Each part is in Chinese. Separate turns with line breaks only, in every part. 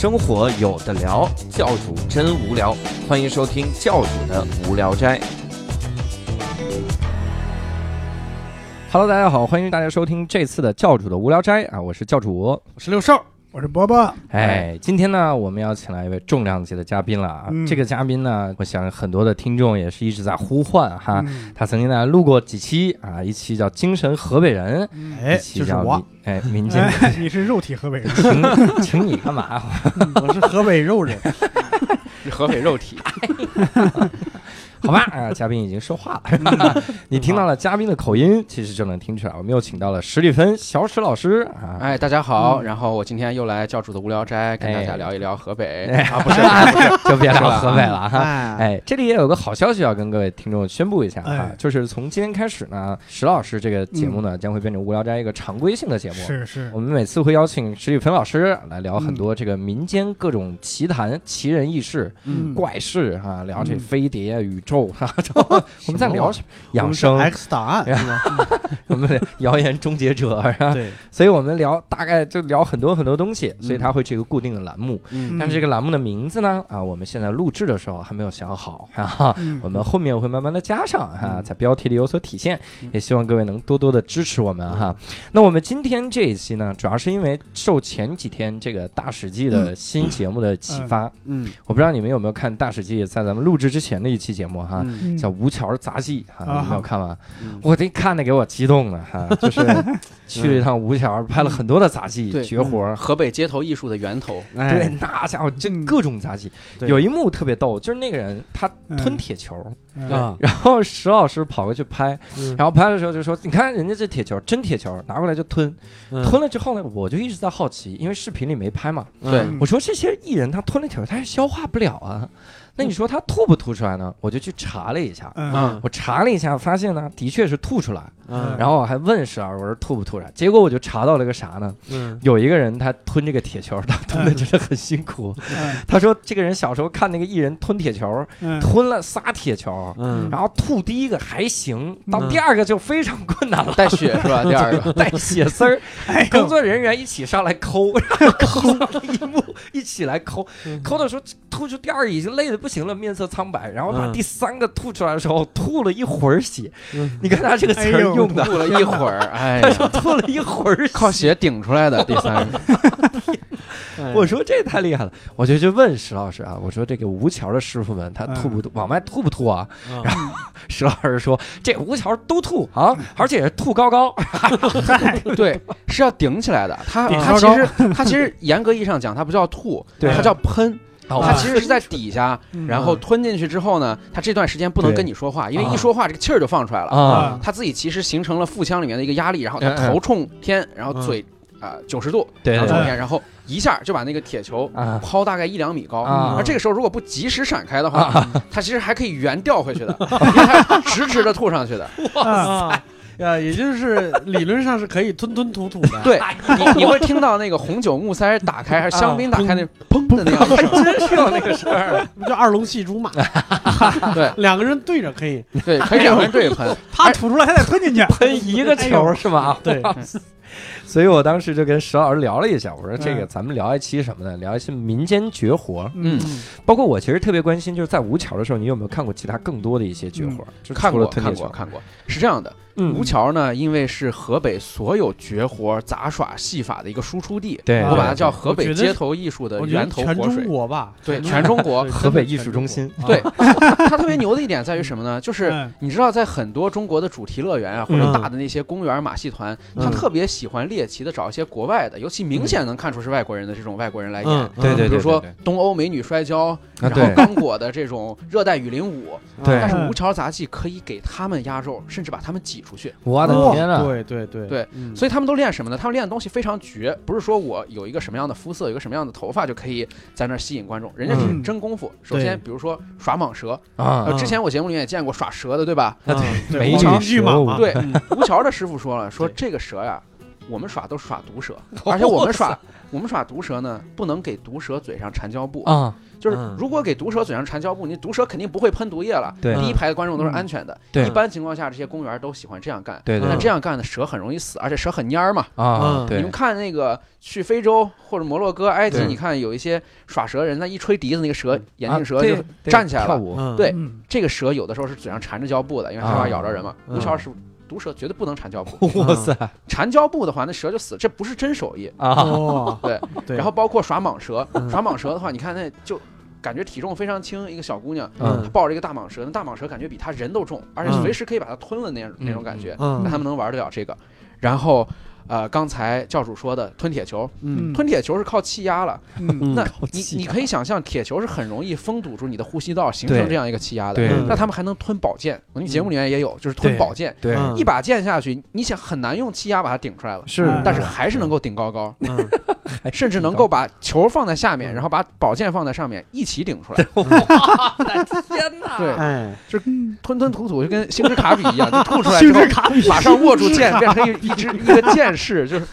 生活有的聊，教主真无聊，欢迎收听教主的无聊斋。Hello，大家好，欢迎大家收听这次的教主的无聊斋啊，我是教主，
我是六兽，
我是伯伯。
哎，今天呢，我们要请来一位重量级的嘉宾了啊！
嗯
这个嘉宾呢，我想很多的听众也是一直在呼唤哈。
嗯
他曾经呢录过几期啊，一期叫《精神河北人》，
哎，
一期
就是我。
哎 民间，
哎，你是肉体河北人，
请请你干嘛？
我是河北肉人。
是合肥肉体，
好吧，啊，嘉宾已经说话了，你听到了嘉宾的口音，其实就能听出来，我们又请到了史蒂芬小史老师。啊。
哎，大家好，
嗯。
然后我今天又来教主的无聊斋，跟大家聊一聊河北。
哎
啊，不是，
就别聊河北了哈。
哎，
哎，这里也有个好消息要跟各位听众宣布一下哈
哎，
就是从今天开始呢，史老师这个节目呢将会变成无聊斋一个常规性的节目。
是是。
我，们每次会邀请史蒂芬老师来聊很多这个民间各种奇谈、奇人异事、
嗯。
怪事啊，聊这
嗯。
飞碟、宇宙哈。我们在聊什么养生
X 档案？
我们的谣言终结者是吧？
对，
所以我们聊大概就聊很多很多东西，所以它会是一个固定的栏目。
嗯
但是这个栏目的名字呢，啊，我们现在录制的时候还没有想好啊、
嗯
我们后面会慢慢的加上哈、在标题里有所体现，也希望各位能多多的支持我们哈。那我们今天这一期呢，主要是因为受前几天这个大史记的新节目的启发，
嗯
我不知道你们有没有看大史记在咱们录制之前的一期节目哈。叫《吴桥杂技》哈，没有看吗？
嗯。
我这看的给我激动的哈，就是 去了一趟吴桥，拍了很多的杂技绝活。
河北街头艺术的源头，
对
哎，，
那家伙这
嗯。
各种杂技，有一幕特别逗，就是那个人他吞
嗯
铁球，
嗯。
啊。
然后石老师跑过去拍，
嗯。
然后拍的时候就说：“你看人家这铁球，真铁球，拿过来就吞。吞了之后呢，我就一直在好奇，因为视频里没拍嘛，
对。
嗯
我说这些艺人他吞了铁球，他是消化不了啊。那你说他吐不吐出来呢？我就去查了一下，
嗯
我查了一下，发现呢，的确是吐出来。
嗯。
然后我还问石老师，我说吐不吐出来？结果我就查到了个啥呢？
嗯。
有一个人他吞这个铁球，他 吞的真的很辛苦。他说这个人小时候看那个艺人吞铁球，
嗯。
吞了仨铁球，
嗯。
然后吐第一个还行，到
嗯。
第二个就非常困难了。
带血是吧？第二个，
带血丝儿，工作人员一起上来抠，然后抠上一幕，一起来抠，抠的时候吐出第二个已经累得不行了，面色苍白，然后把
嗯。
第三个吐出来的时候，吐了一会儿血。
嗯。
你看他这个词儿用的，
吐了一会儿，哎
他
呀，
说吐了一会儿
靠血顶出来的第三个，
我说这太厉害了，我就去问石老师啊，我说这个吴桥的师傅们他
嗯
吐不吐，往外吐不吐啊？
嗯。
然后 石老师说这吴桥都吐啊，而且是吐高高。
对，是要顶起来的。它
顶
它其实他其实严格意义上讲，他不叫吐，
对。
它叫喷。
哦。
它其实是在底下，
嗯。
然后吞进去之后呢，它这段时间不能跟你说话，因为
啊。
一说话这个气儿就放出来了。
啊，
他自己其实形成了腹腔里面的一个压力，然后他
嗯嗯。
头冲天，然后嘴啊九十度，
对
冲天，然后一下就把那个铁球
啊。
抛大概一两米高。
啊。
而这个时候如果不及时闪开的话，它其实还可以原掉回去的，因为它直直的吐上去的。
啊
呀，也就是理论上是可以吞吞吐吐的。
对你，你会听到那个红酒木塞打开还是香槟打开那砰的那样一声。
真是有那个事儿。
不就二龙戏珠嘛？
对
两个人对着可以。
对，可以两个人对着喷。
他吐出来，还得吞进去。
喷一个球是吗？
对，
所以我当时就跟石老师聊了一下，我说这个
嗯
咱们聊一期什么呢？聊一期民间绝活。
嗯，
包括我其实特别关心，就是在吴桥的时候，你有没有看过其他更多的一些绝活？就除了
看过，看过，看过。是这样的，
嗯
吴桥呢，因为是河北所有绝活、杂耍、戏法的一个输出地，
对
我把它叫河北街头艺术的源头
全中
活水。
国吧，
对，全中国。
河北艺术中心。
对，它特别牛的一点在于什么呢？就是
嗯
你知道，在很多中国的主题乐园啊，或者
嗯
大的那些公园马戏团，他
嗯
特别喜欢猎奇的找一些国外的，尤其明显能看出是外国人的这种外国人来演
嗯。，
对对
比如说东欧美女摔跤，
啊
然后刚果的这种热带雨林舞，
对
但是吴桥杂技可以给他们压轴，甚至把他们挤出去。
我的
哦
天呐！
对对对
对
嗯
所以他们都练什么呢？他们练的东西非常绝，不是说我有一个什么样的肤色，有一个什么样的头发就可以在那儿吸引观众，人家是
嗯
真功夫。首先，比如说耍蟒蛇，
啊
呃，之前我节目里面也见过耍蛇的，对吧？
啊
美女
对黄金
蛇舞
巨蟒，
对
嗯
吴桥的师傅说了，说这个蛇呀，我们耍都是耍毒蛇，而且我们耍我们耍毒蛇呢，不能给毒蛇嘴上缠胶布。
啊，
就是
嗯
如果给毒蛇嘴上缠胶布，你毒蛇肯定不会喷毒液了。
对
第一排的观众都是安全的。
对
一般情况下，这些公园都喜欢这样干。那这样干的蛇很容易死，而且蛇很蔫儿嘛。你们看那个去非洲或者摩洛哥、埃及，你看有一些耍蛇人，他一吹笛子，那个蛇眼镜蛇就站起来了。
跳舞，
嗯
对
嗯
这个蛇有的时候是嘴上缠着胶布的，因为害怕咬着人嘛。
嗯
无条是毒蛇，绝对不能缠胶布。
哇塞
缠胶布的话，那蛇就死，这不是真手艺。
啊，
哦，
对，然后包括耍蟒蛇，
嗯
耍蟒蛇的话，你看那就感觉体重非常轻，一个小姑娘，
嗯
她抱着一个大蟒蛇，那大蟒蛇感觉比她人都重，而且
嗯
随时可以把它吞了那样那种感觉。
嗯
那他们能玩得了这个。然后，呃，刚才教主说的吞铁球，
嗯
吞铁球是靠气压了。
嗯
那你你可以想象，铁球是很容易封堵住你的呼吸道，形成这样一个气压的。
对
那他们还能吞宝剑，我们节目里面也有，就是吞宝剑，
对
嗯
一把剑下去，你想很难用气压把它顶出来了。但是还是能够顶高高，
嗯
甚至能够把球放在下面，然后把宝剑放在上面，一起顶出来。
天哪，
对，
哎，
吞吞吐吐就跟星之卡比一样，就吐出来之后，
卡比，
马上握住剑，变成一一只一个剑士，就是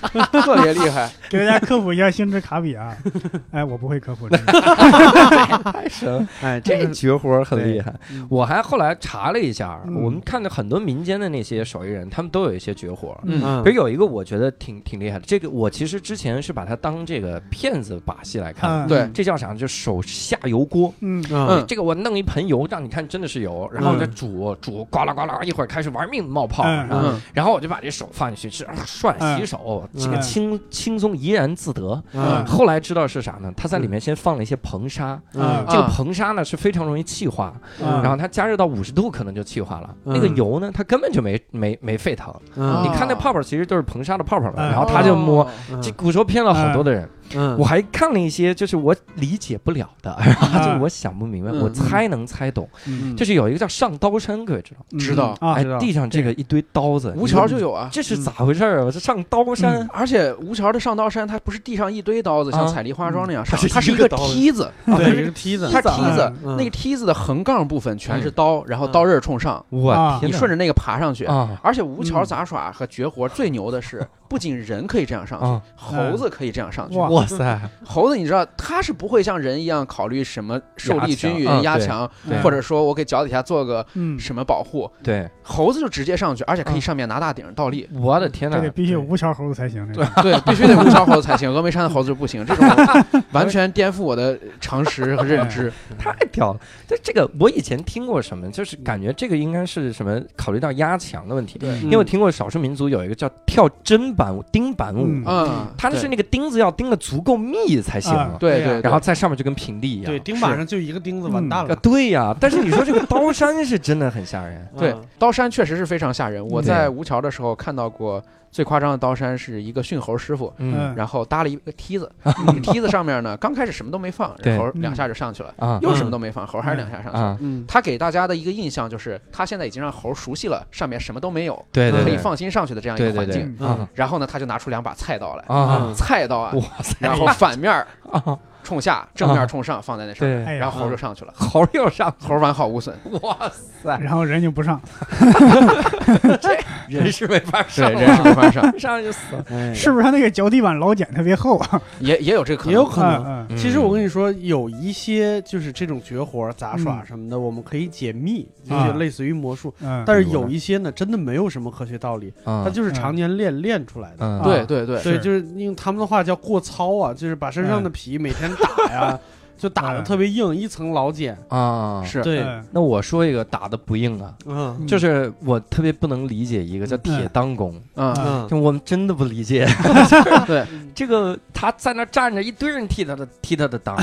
特别厉害。
给大家科普一下星之卡比啊。哎，我不会科普 这个。
太神，
哎，这个
绝活很厉害
嗯。
我还后来查了一下，
嗯
我们看到很多民间的那些手艺人，他们都有一些绝活。
嗯
嗯
比如有一个我觉得挺挺厉害的，这个我其实之前是把它当这个骗子把戏来看。
嗯
对
这叫啥？就手下油锅。
嗯
嗯
嗯
这个我弄一盆油，让你看真的是油，然后再煮煮，呱啦呱啦，一会儿开始玩命冒泡，
嗯
然后我就把这手放进去，是啊涮
嗯
洗手，这个
嗯。
轻轻松怡然自得。
嗯。
后来知道是啥呢？他在里面先放了一些硼砂，
嗯。
这个
啊
硼砂呢是非常容易气化，
嗯。
然后它加热到五十度可能就气化了。
嗯。
那个油呢，它根本就没没没沸腾，
嗯。
你看那泡泡其实都是硼砂的泡泡嘛，
嗯。
然后他就摸。
哦。
这古时候骗了好多的人，
嗯。
我还看了一些就是我理解不了的，然后就是我想不明白，
嗯。
我猜能猜懂。
嗯。
就是有一个叫上刀山，各位知道？
吗？
知道。
啊
哎
知道，
地上这个一堆刀子，
吴桥就有啊。
这是咋回事啊？我这上刀山，
而且吴桥的上刀山，它不是地上一堆刀子，像
啊。
采梨花庄那样上，
它是
它是一个
梯子。
梯子，
对，一个梯子，
它梯子。
嗯
那个梯子的横杠部分全是刀，然后刀刃冲上，
我
啊
天！
你顺着那个爬上去。
啊。
而且吴桥
嗯。
杂耍和绝活最牛的是，不仅人可以这样上去，
啊！
猴子可以这样上去。
哇
哇塞！
猴子你知道，它是不会像人一样考虑什么受力均匀、
压强
或者说我给脚底下做个
嗯，
什么保护。
对，
猴子就直接上去，而且可以
嗯
上面拿大顶倒立。
我的天哪
这！得必须有吴桥猴子才行。这个
对，必须得无桥猴子才行，峨眉山的猴子就不行。这种 完全颠覆我的常识和认知。
太屌了！这这个我以前听过什么，就是感觉这个应该是什么考虑到压强的问题。
对
因为我听过少数民族有一个叫跳砧板舞、钉板舞，
嗯
嗯，
它是那个钉子要钉的足够密才行，
啊
对对，
然后在上面就跟平地一样。
对，钉板上就一个钉子，完蛋
啊，
了。
对呀，但是你说这个刀山是真的很吓人。
对
嗯
刀山确实是非常吓人。我在吴桥的时候看到过最夸张的刀山，是一个驯猴师傅。
嗯。
然后搭了一个梯子，那 个梯子上面呢，刚开始什么都没放，猴两下就上去了，
啊。
又什么都没放，猴还是两下上去了。
啊，
嗯。
他给大家的一个印象就是，他现在已经让猴熟悉了上面什么都没有，可以放心上去的这样一个环境。然后呢，他就拿出两把菜刀来，
啊。
菜刀啊，
哇塞！
然后反面
啊，
冲下，正面冲上，放在那上面，然后猴就上去了，
猴又上，
猴完好无损。
哇塞，
然后人就不上，
人是没法上
人是没法上，
上就死了。
哎
是不是他那个脚底板老茧特别厚啊？
也也有这个可能，
也有可能。
嗯
嗯。
其实我跟你说，有一些就是这种绝活、杂耍
嗯。
什么的，我们可以解密，就
啊
是类似于魔术。
嗯，
但是有一些呢，真的没有什么科学道理，
它
它就是常年练练出来的。
嗯，
对对对，
对，
是。
就是用他们的话叫过操啊，就是把身上的皮每天打呀，就打的
嗯
特别硬，一层老茧。
啊，
是。
对，
嗯
那我说一个打的不硬啊，
嗯。
就是我特别不能理解一个叫铁裆功，
嗯，
嗯。
就我们真的不理解。
对。
这个他在那站着，一堆人踢他的踢他的裆，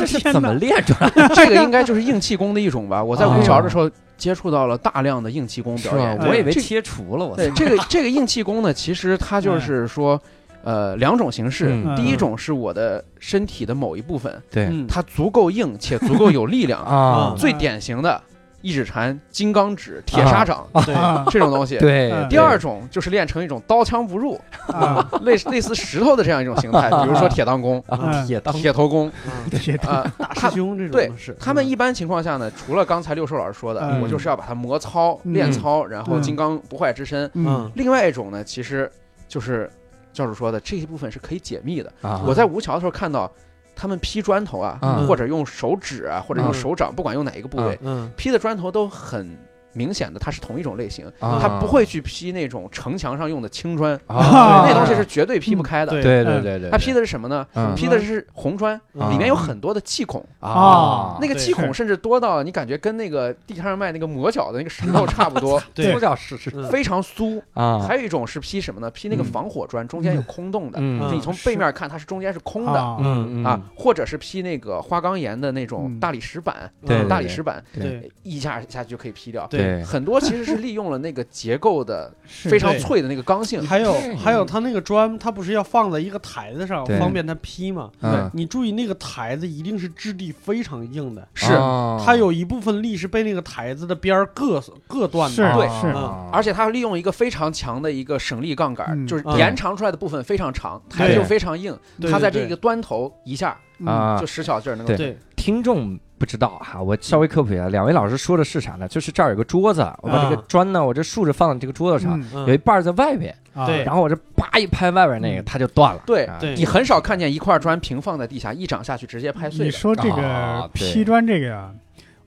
这是怎么练出来的？
这个应该就是硬气功的一种吧。我在
哦
吴桥的时候接触到了大量的硬气功表演，？
我以为
这
切除了，我操。
对这个这个硬气功呢，其实它就是说，呃，两种形式。
嗯。
第一种是我的身体的某一部分，
对。
嗯。
它足够硬且足够有力量。
啊，
最典型的一指禅、金刚指、铁砂掌
对。
啊
这种东西。
对。
嗯。
第二种就是练成一种刀枪不入，
啊，
类似类似石头的这样一种形态，比如说铁裆功、
铁裆
铁头功
啊
铁
啊。
大
他
师兄这种
对
是。
他们一般情况下呢，除了刚才六兽老师说的，
嗯。
我就是要把它磨操、
嗯。
练操，然后
嗯。
金刚不坏之身。
嗯
嗯。
另外一种呢，其实就是教主说的，这一部分是可以解密的。
啊，
我在吴桥的时候看到，他们劈砖头啊，
嗯。
或者用手指啊，或者用
嗯。
手掌，不管用哪一个部位，
嗯。
劈的砖头都很明显的，它是同一种类型，
啊。
它不会去劈那种城墙上用的青砖，
啊，
那东西是绝对劈不开的。
对
对对对对，
它劈的是什么呢？
嗯。
劈的是红砖，
嗯
里面有很多的气孔，
啊，
那个
对
气孔甚至多到你感觉跟那个地摊上卖那个磨脚的那个石头差不多，
对
多叫是是
嗯。
非常酥。
啊，
还有一种是劈什么呢？劈那个
嗯
防火砖，中间有空洞的，
嗯。
就你从背面看，它是中间是空的。
啊。
嗯嗯。
啊，或者是劈那个花岗岩的那种
嗯。
大理石板，
对
大理石板
对。
一下下去就可以劈掉。
对
很多其实是利用了那个结构的 非常脆的那个刚性，
还有还有它那个砖，它不是要放在一个台子上，方便它劈吗？
嗯。
你注意那个台子一定是质地非常硬的，
是。
哦。
它有一部分力是被那个台子的边儿硌硌断
是
的。
对。
是。
啊
而且它利用一个非常强的一个省力杠杆，
嗯
就是
嗯。
延长出来的部分非常长，台子又非常硬，
对。对对
它在这个端头一下
啊
就使小劲儿能够
对。
对，
听众不知道哈，我稍微科普一下，两位老师说的是啥呢？就是这儿有个桌子，我把这个
啊。
砖呢，我这竖着放在这个桌子上，有一半儿在外边，
啊。
对。
然后我这啪一拍外边那个，
嗯。
它就断了。
对你很少看见一块砖平放在地下，一掌下去直接拍碎的。
你说这个劈砖这个呀，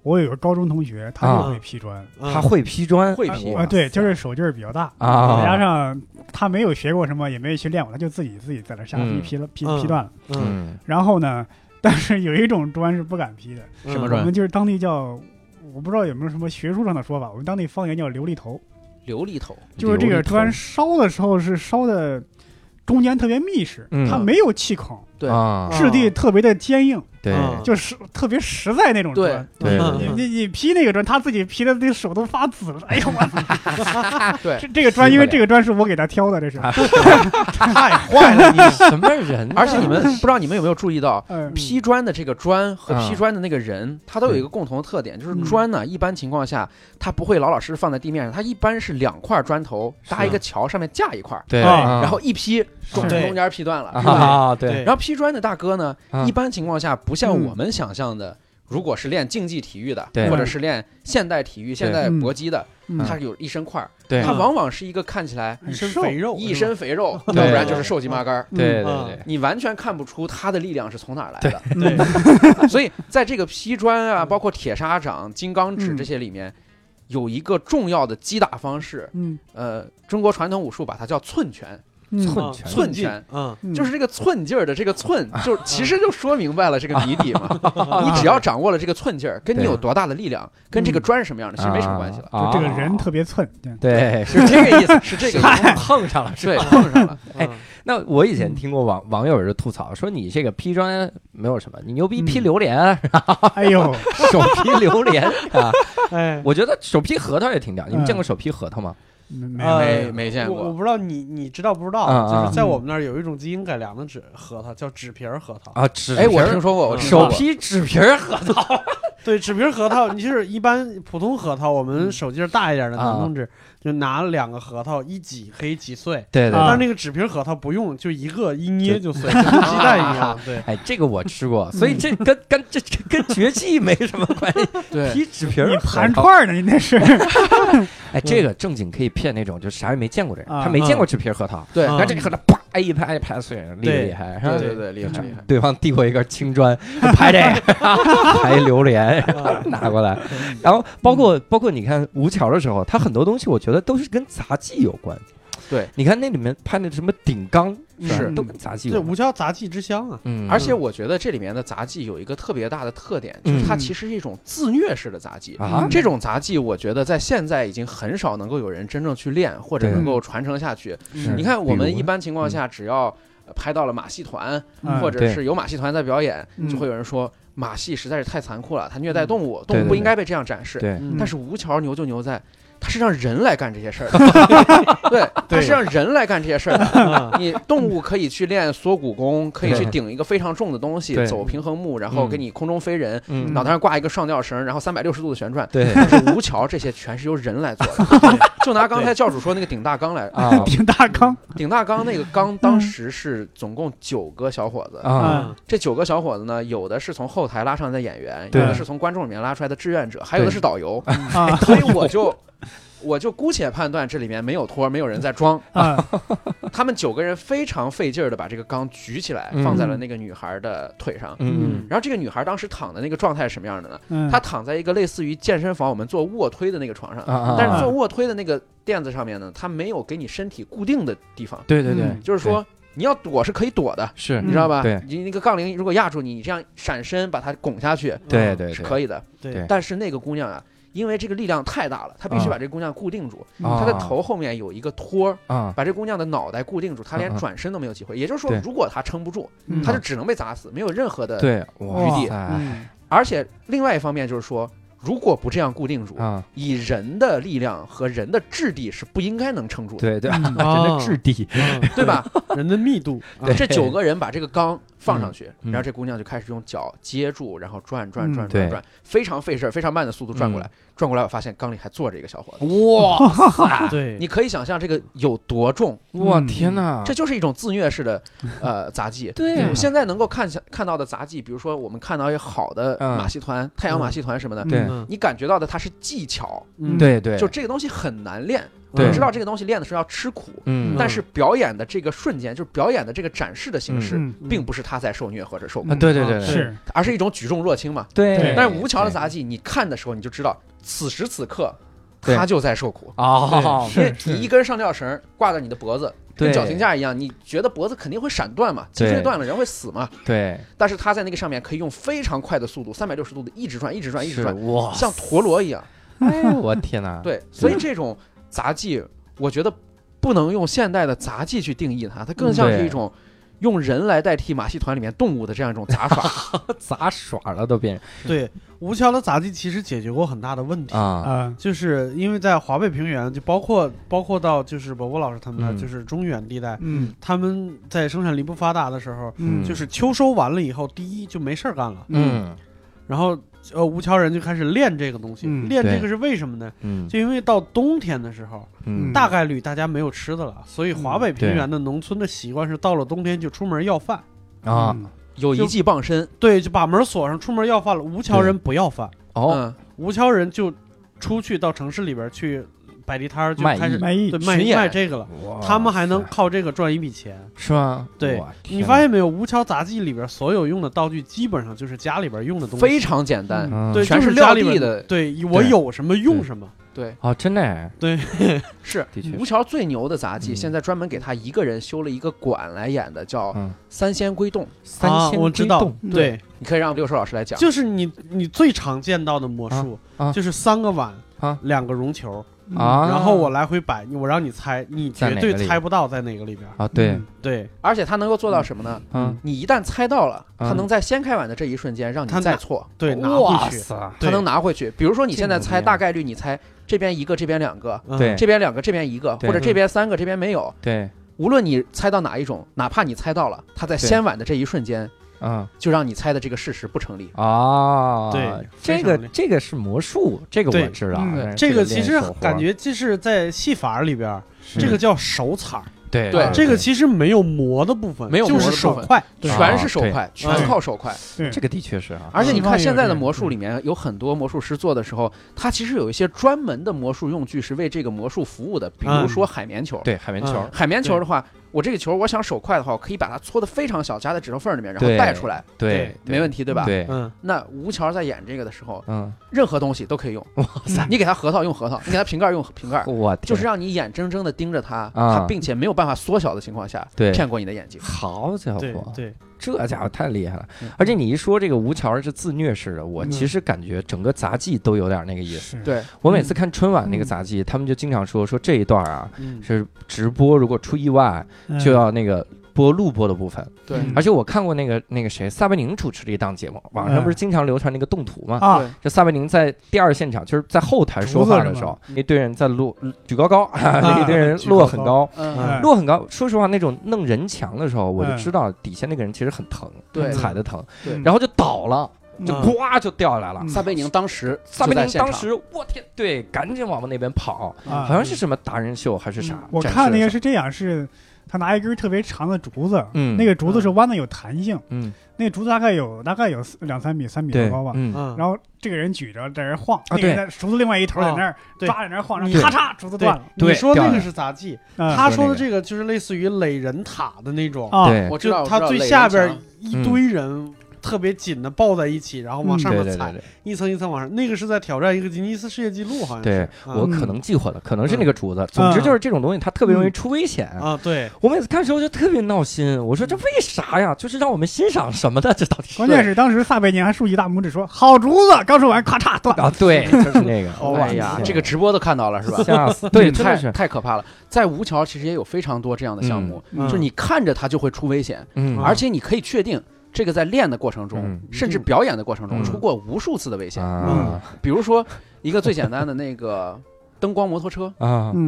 我有个高中同学，他
啊。
就会劈砖。
嗯。
他会劈砖，
会劈。
啊，对，就是手劲儿比较大，
啊。
再加上他没有学过什么，也没有去练过，他就自己自己在那瞎劈
嗯。
劈了劈
嗯。
劈断了。
嗯
嗯。
然后呢，但是有一种砖是不敢劈的，
嗯
什么砖？
我们就是当地叫，我不知道有没有什么学术上的说法，我们当地方言叫琉璃头，
琉璃头，
就是这个砖烧的时候是烧的中间特别密实，
嗯。
它没有气孔，
对。
啊，
质地特别的坚硬，
对
嗯
就是特别实在那种
对
砖。
对
你你你劈那个砖，他自己劈的那手都发紫了。哎呦我操！
对
这这个砖，因为这个砖是我给他挑的，这是。
啊
太坏了，你
什么人啊？
而且你们不知道你们有没有注意到，
嗯，
劈砖的这个砖和
嗯
劈砖的那个人，他都有一个共同的特点，就是
嗯
砖呢，一般情况下他不会老老实实放在地面上，他一般是两块砖头搭一个桥，上面架一块，
对，
然后一劈，中中间劈断了。
啊，对，
然后劈砖的大哥呢，
啊
一般情况下不像
嗯。
我们想象的，如果是练竞技体育的，或者是练现代体育、现代搏击的，
嗯
他有一身块儿，
对
他往往是一个看起来
一身肥肉，
一身肥肉，要不然就是瘦鸡麻杆儿。
对对
嗯。
对，
你完全看不出他的力量是从哪儿来的，
对，
所以在这个劈砖啊，包括铁砂掌、金刚指
嗯。
这些里面，有一个重要的击打方式，
嗯。
呃，中国传统武术把它叫寸拳，
寸拳
寸拳
嗯
嗯
就是这个寸劲儿的这个寸，就其实就说明白了这个谜底嘛。你只要掌握了这个寸劲儿，跟你有多大的力量，跟这个砖是什么样的，其实没什么关系了。
啊
就这个人特别寸，对
对，
是这个意思，是这个意思。
碰上了
对，碰上了。
哎
嗯
那我以前听过网网友就吐槽说你这个劈砖没有什么，你牛逼
嗯
劈榴莲，
哎呦，
手劈榴莲啊！
哎，
我觉得手劈核桃也挺屌，你们
嗯
见过手劈核桃吗？
没
呃
没没见过
我我不知道你你知道不知道，就是在我们那儿有一种基因改良的纸核桃，叫纸皮儿核桃。
啊，纸
哎，我
皮儿
听说过，我听
手
说过。
劈纸皮儿核桃
对，纸皮儿核桃，你就是一般普通核桃，我们手劲儿大一点的
啊
能弄纸，就拿两个核桃一挤可以挤碎。
对对
啊。
但是那个纸皮核桃不用，就一个一捏就碎，就跟鸡蛋一样。对，
哎，这个我吃过，所以这跟跟这这跟绝技没什么关系。
对，
皮纸皮儿
你盘串儿呢？你那是。
哎，这个正经可以骗那种就啥也没见过的人，
啊。
他没见过纸皮核桃，
对。
啊
然后这个核桃啪一拍拍碎了，厉害？
对对对，厉害厉害。
对方递过一根青砖，拍这个，拍榴莲，拿过来。然后包括包括你看吴桥的时候，他很多东西我觉得都是跟杂技有关。
对，
你看那里面拍那什么顶缸，
是。
都跟杂技
对。吴桥杂技之乡啊。
嗯，
而且我觉得这里面的杂技有一个特别大的特点，就是它其实是一种自虐式的杂技。
啊，
这种杂技，我觉得在现在已经很少能够有人真正去练，或者能够传承下去。你看，我们一般情况下，只要呃拍到了马戏团，
嗯。
或者是有马戏团在表演，
嗯。
就会有人说马戏实在是太残酷了，它虐待动物，动物不应该被这样展示。但是吴桥牛就牛在，他是让人来干这些事儿的，对，他是让人来干这些事儿的。
啊
你动物可以去练缩骨功，可以去顶一个非常重的东西，走平衡木，然后
嗯
给你空中飞人，
嗯
脑袋上挂一个上吊绳，然后三百六十度的旋转。
对
但是吴桥这些全是由人来做的，就拿刚才教主说那个顶大缸来，
啊
顶大缸，
顶大缸那个缸当时是总共九个小伙子，
啊，
这九个小伙子呢，有的是从后台拉上来的演员，有的是从观众里面拉出来的志愿者，还有的是导游。
啊，
所以我就我就姑且判断这里面没有托，没有人在装。
啊，
他们九个人非常费劲儿的把这个缸举起来，
嗯
放在了那个女孩的腿上。
嗯。
然后这个女孩当时躺的那个状态是什么样的呢？
嗯，
她躺在一个类似于健身房我们做卧推的那个床上，
啊啊，
但是
啊
做卧推的那个垫子上面呢，它没有给你身体固定的地方，
对对对。
嗯，
就是说你要躲是可以躲的，
是。
你知道吧？
对。
你那个杠铃如果压住你，你这样闪身把它拱下去
对对对，
是可以的。
对。
对，
但是那个姑娘啊，因为这个力量太大了，他必须
啊。
把这个姑娘固定住，
啊。
她的头后面有一个托儿，
啊，
把这工匠的脑袋固定住，他连转身都没有机会。也就是说
对，
如果他撑不住，
嗯。
她就只能被砸死，没有任何的。
对，哇。
余地。
塞
嗯。
而且另外一方面就是说，如果不这样固定住，
啊，
以人的力量和人的质地是不应该能撑住的，
对对，
嗯。
人的质地，
嗯
对吧？
人的密度，啊
对。
这九个人把这个缸放上去，
嗯。
然后这姑娘就开始用脚接住，然后转转转转转，非常费事儿、非常慢的速度转过来。转过来，我发现缸里还坐着一个小伙子。
哇塞，
对，
你可以想象这个有多重，
我
嗯。
天哪，
这就是一种自虐式的呃杂技。
对。
我现在能够看见看到的杂技，比如说我们看到一些好的
嗯
马戏团、太阳马戏团什么的，
对。
嗯。
你感觉到的它是技巧，
嗯。
对对，
就这个东西很难练。
对。
我知道这个东西练的时候要吃苦，
嗯，
但是表演的这个瞬间，就是表演的这个展示的形式，
嗯。
并不是他在受虐或者受苦
啊，对对对对。
是。
而是一种举重若轻嘛。
对，
但是吴桥的杂技，你看的时候你就知道，此时此刻他就在受苦。
啊，
因为你一根上吊绳挂在你的脖子，跟绞刑架一样，你觉得脖子肯定会闪断嘛，脊椎断了人会死嘛。
对，
但是他在那个上面可以用非常快的速度，三百六十度的一直转，一直转，一直转，
哇，
像陀螺一样。
哎，我天哪，
对，所以这种杂技，我觉得不能用现代的杂技去定义它，它更像是一种用人来代替马戏团里面动物的这样一种杂耍。
杂耍了都变
对，吴桥的杂技其实解决过很大的问题。
啊，
啊，
就是因为在华北平原，就包括包括到就是伯伯老师他们那儿，
嗯。
就是中原地带，
嗯。
他们在生产力不发达的时候，
嗯，
就是秋收完了以后，第一就没事儿干了，
嗯。
然后呃吴桥人就开始练这个东西，
嗯
练这个是为什么呢？
嗯
就因为到冬天的时候，
嗯
大概率大家没有吃的了，所以华北平原的农村的习惯是到了冬天就出门要饭，
啊，
嗯
有一技傍身，
对，就把门锁上，出门要饭了。吴桥人不要饭，
哦，
嗯，
吴桥人就出去到城市里边去摆地摊儿，就
卖
开始
卖艺
对卖
巡演
卖这个了。他们还能靠这个赚一笔钱。
是吗？
对
哇天
你发现没有？吴桥杂技里边所有用的道具，基本上就是家里边用的东西，
非常简单。
嗯
对，
全
就是是
撂
家里
的
对我有什么用什么。
对，
哦，真的对
是
的确
吴桥最牛的杂技，
嗯
现在专门给他一个人修了一个馆来演的，叫《
嗯，
三仙归洞》。
三仙
啊我知道
归洞，
对，
你可以让六叔老师来讲。
就是你你最常见到的魔术
啊啊，
就是三个碗
啊，
两个绒球，
啊，
然后我来回摆，我让你猜，你绝对猜不到在哪个里边。
啊，对，
嗯。
对，
而且他能够做到什么呢？
嗯，
你一旦猜到了，
嗯。
他能在掀开碗的这一瞬间让你再错，
对，拿回去。
他能拿回去。比如说你现在猜，大概率你猜这边一个，这边两个，
嗯
对。
这边两个，这边一个，或者这边三个，这边没有。
对，
无论你猜到哪一种，哪怕你猜到了，他在
对。
掀碗的这一瞬间，
嗯
就让你猜的这个事实不成立。
啊，
对
这个这个是魔术，这个我知道
这个其实感觉就是在戏法里边，这个叫手彩儿，
对
对
这个其实没有磨的部分，
没有
就是手快。
全是手
啊
快，全靠手快。
对。
这个的确是啊，
而且你看现在的魔术里面有很多魔术师做的时候，他其实有一些专门的魔术用具是为这个魔术服务的，比如
嗯。
说海绵球。
对海绵球
嗯，
海绵球的话，我这个球我想手快的话，我可以把它搓得非常小，夹在指头缝里面，然后带出来，
对，
没问题，对吧？
对，
嗯，
那吴桥在演这个的时候，
嗯，
任何东西都可以用。
哇塞，
你给他核桃用核桃，你给他瓶盖用瓶盖，
我天。
就是让你眼睁睁的盯着他，
啊。
他并且没有办法缩小的情况下，
对。
骗过你的眼睛。
好家伙，
对，
这家伙太厉害了
嗯！
而且你一说这个吴桥是自虐式的，我
嗯。
其实感觉整个杂技都有点那个意思。
对，
我每次看春晚那个杂技，他们就经常说说这一段啊
嗯，
是直播，如果出意外
嗯。
就要那个播录播的部分。
对。
嗯。
而且我看过那个那个谁，撒贝宁主持的一档节目，网上不是经常流传那个动图嘛？
啊，
对。
这撒贝宁在第二现场，就是在后台说话的时候，一堆人在录举高高，一堆人落很高，落很高。说实话，那种弄人墙的时候，我就
嗯
知道底下那个人其实很疼，
对。
踩的疼，
对。
然后就倒了，就
嗯
呱就掉下来了。
嗯。
撒贝宁当时
撒贝宁当时，我天，对，赶紧往那边跑，
啊。
好像是什么达人秀还是啥？
我看那个是这样，是他拿一根特别长的竹子，
嗯。
那个竹子是弯的有弹性，
嗯，
那个竹子大概有大概有两三米、三米多高吧。然后这个人举着在那儿晃，
啊
那个人在竹子另外一头在那儿抓在那儿晃，然后咔嚓竹子断了。
你说那个是杂技，
嗯。
他说的这个就是类似于垒人塔的那种，
啊，
对，
我知道，
他
我知道垒
最下边一堆人特别紧的抱在一起，然后往上面踩，
对对对对
一层一层往上，那个是在挑战一个吉尼斯世界纪录，好像
对
是。，
我
嗯
可能记混了，可能是那个竹子。总之就是这种东西，它特别容易出危险。
啊，对，
我每次看的时候就特别闹心，我说这为啥呀？就是让我们欣赏什么的？这到底是
关键是当时撒贝宁还竖起大拇指说：“好竹子！”刚说完，咔嚓断了。
啊，对，就是那个。
哦
哎呀，这个直播都看到了是吧？
吓死！对，
嗯太太可怕了。在吴桥其实也有非常多这样的项目，
嗯
就是你看着它就会出危险，
嗯
而且你可以确定。这个在练的过程中，
嗯
甚至表演的过程中，
嗯。
出过无数次的危险。
嗯。
比如说，一个最简单的那个灯光摩托车，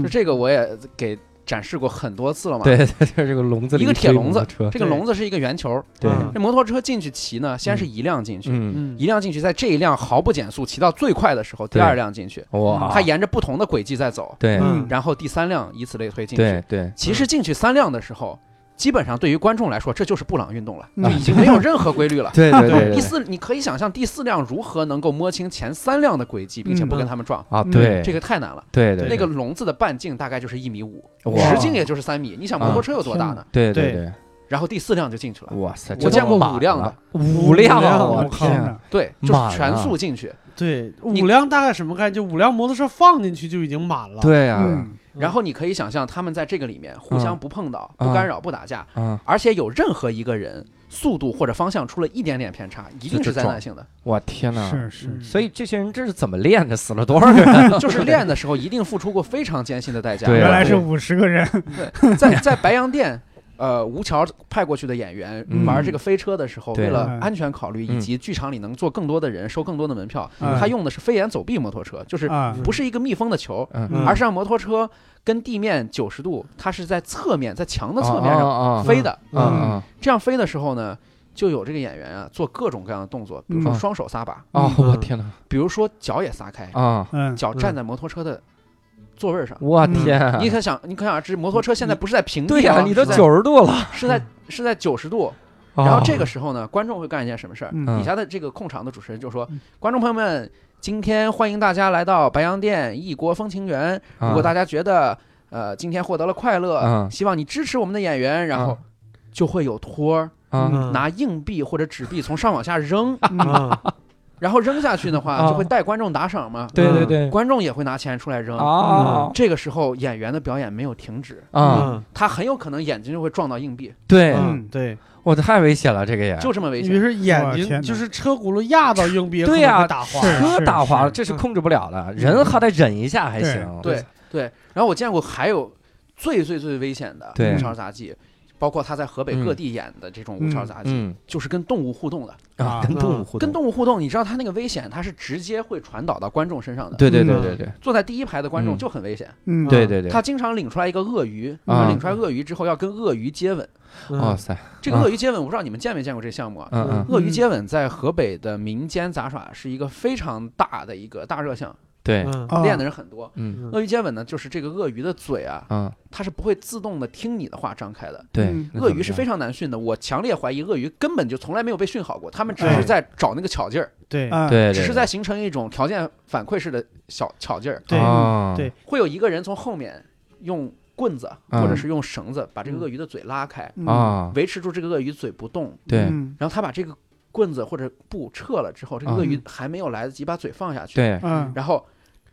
就，这个我也给展示过很多次了嘛。
对，对，就是这个笼子
一个铁笼子这个笼子是一个圆球，这摩托车进去骑呢，先是一辆进去，一辆进去，在这一辆毫不减速骑到最快的时候，第二辆进去，
哇，
它沿着不同的轨迹在走，然后第三辆以此类推进去。
对对，
其实进去三辆的时候，基本上对于观众来说，这就是布朗运动了，
嗯。
就已经没有任何规律了。
对对对对
第四，你可以想象第四辆如何能够摸清前三辆的轨迹，并且不跟他们撞，
啊，对。
这个太难了。
对对
那个笼子的半径大概就是一米五，直径也就是三米。你想摩托车有多大呢？
对对对，
然后第四辆就进去了，
哇塞，
我见过五辆的
五辆啊，我天，
呐，
对，就是全速进去。
对，五辆大概什么概念？就五辆摩托车放进去就已经满了。
对啊，
嗯
然后你可以想象，他们在这个里面互相不碰到、
嗯
不干扰、不打架，
啊，
而且有任何一个人速度或者方向出了一点点偏差，一定是灾难性的。
我天哪，
是是，
嗯
所以这些人这是怎么练的？死了多少人？
就是练的时候一定付出过非常艰辛的代价。
原来是五十个人，
在在白洋淀。呃，吴桥派过去的演员
嗯。
玩这个飞车的时候，
对。
为了安全考虑
嗯。
以及剧场里能坐更多的人、收更多的门票，
嗯。
他用的是飞檐走壁摩托车，就是
啊，
不是一个密封的球，而是让摩托车跟地面九十度，它是在侧面，在墙的侧面上
啊
飞的。这样飞的时候呢，就有这个演员啊做各种各样的动作，比如说
嗯。
双手撒把，
啊！我天哪。
比如说脚也撒开，
啊！
嗯，
脚站在摩托车的座位上。
我天啊！
你可想，你可想而知，摩托车现在不是在平地
对呀，
啊，
你都九十度了，
是在是在九十度。
然
然后这个时候呢，观众会干一件什么事儿？
嗯。
底下的这个控场的主持人就说
嗯：“
观众朋友们，今天欢迎大家来到白洋淀异国风情园。如果大家觉得呃今天获得了快乐，
嗯
希望你支持我们的演员，然后
嗯
就会有托儿拿硬币或者纸币从上往下扔，然后扔下去的话
啊。
就会带观众打赏嘛，
对对对。
观众也会拿钱出来扔。
啊。
这个时候演员的表演没有停止，
啊！
嗯。
他很有可能眼睛就会撞到硬币，
对，
嗯
对，
我太危险了，这个也。
就这么危险。
于是眼睛就是车轱辘压到硬币，
对呀
打
滑。
车打滑了，这是控制不了的，人好歹忍一下还行。
对。对，然后我见过还有最最最危险的
对。
无超杂技，包括他在河北各地演的这种无超杂技，
嗯
就是跟动物互动的。
啊，跟动物互动，
跟动物互动，你知道他那个危险，他是直接会传导到观众身上的。
对对对
嗯
对。对
坐在第一排的观众
嗯。
就很危险，
嗯，
对对对，
他经常领出来一个鳄鱼，
啊。
领出来鳄鱼之后要跟鳄鱼接吻。
哇塞，
这个鳄鱼接吻，我不知道你们见没见过这项目啊？
嗯嗯，
鳄鱼接吻在河北的民间杂耍是一个非常大的一个大热项，
对，
练的人很多。
嗯。
鳄鱼接吻呢，就是这个鳄鱼的嘴啊，
嗯，
它是不会自动的听你的话张开的。
对
嗯，
鳄鱼是非常难训的，我强烈怀疑鳄鱼根本就从来没有被训好过，他们只
哎
是在找那个巧劲儿，
对。
啊，
对，
只是在形成一种条件反馈式的小巧劲儿。
对
啊
对。
会有一个人从后面用棍子
嗯。
或者是用绳子把这个鳄鱼的嘴拉开，
嗯，
啊，
维持住这个鳄鱼嘴不动。
对，
嗯。
然后他把这个棍子或者布撤了之后，这个
嗯
鳄鱼还没有来得及把嘴放下去，
对，
嗯
然后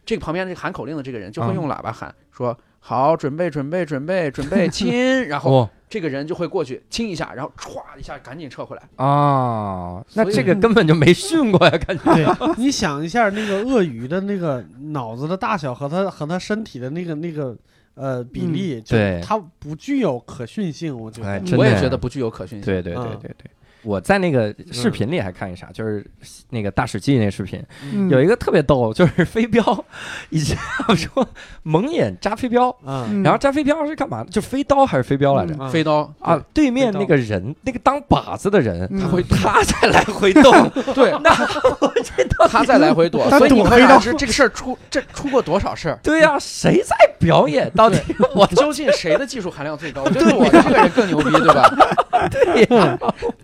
这个旁边这个喊口令的这个人就
嗯
会用喇叭喊说。好，准备，准备，准备，准备亲，然后
哦
这个人就会过去亲一下，然后歘一下赶紧撤回来。
啊，那这个根本就没训过呀，感觉。
对，你想一下那个鳄鱼的那个脑子的大小和它和它身体的那个那个呃比例，就
对
它不具有可训性，我觉得。
哎真的
我也觉得不具有可训性。
对对对
嗯
对对，我在那个视频里还看一啥，就是那个大史记那视频，
嗯。
有一个特别逗，就是飞镖，以前我说蒙眼扎飞镖，然后扎飞镖是干嘛的？就飞刀还是飞镖来着？
嗯。
飞刀
啊，对面那个人，那个当靶子的人，
嗯。
他会他在来回动，
对，
那我这到底
他在来回躲，所以你可想而知这个事儿出这出过多少事儿。
对呀、谁在表演？到底我
究竟谁的技术含量最高？我觉得我这个人更牛逼，对吧？
对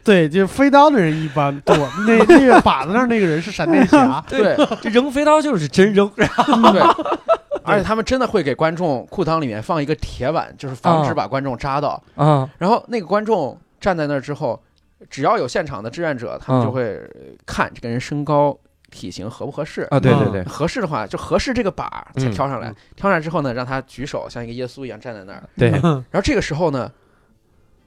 对，就是飞刀的人一般多，那 那个靶子那儿那个人是闪电侠，
对
这扔飞刀就是真扔，
对，而且他们真的会给观众裤裆里面放一个铁碗，就是防止把观众扎到。
啊
然后那个观众站在那儿之后，只要有现场的志愿者，他们就会看这个人身高。体型合不合适？
啊！对对对，
合适的话，就合适这个靶儿才
嗯
挑上来。挑上来之后呢，让他举手，像一个耶稣一样站在那儿。
对
然后这个时候呢，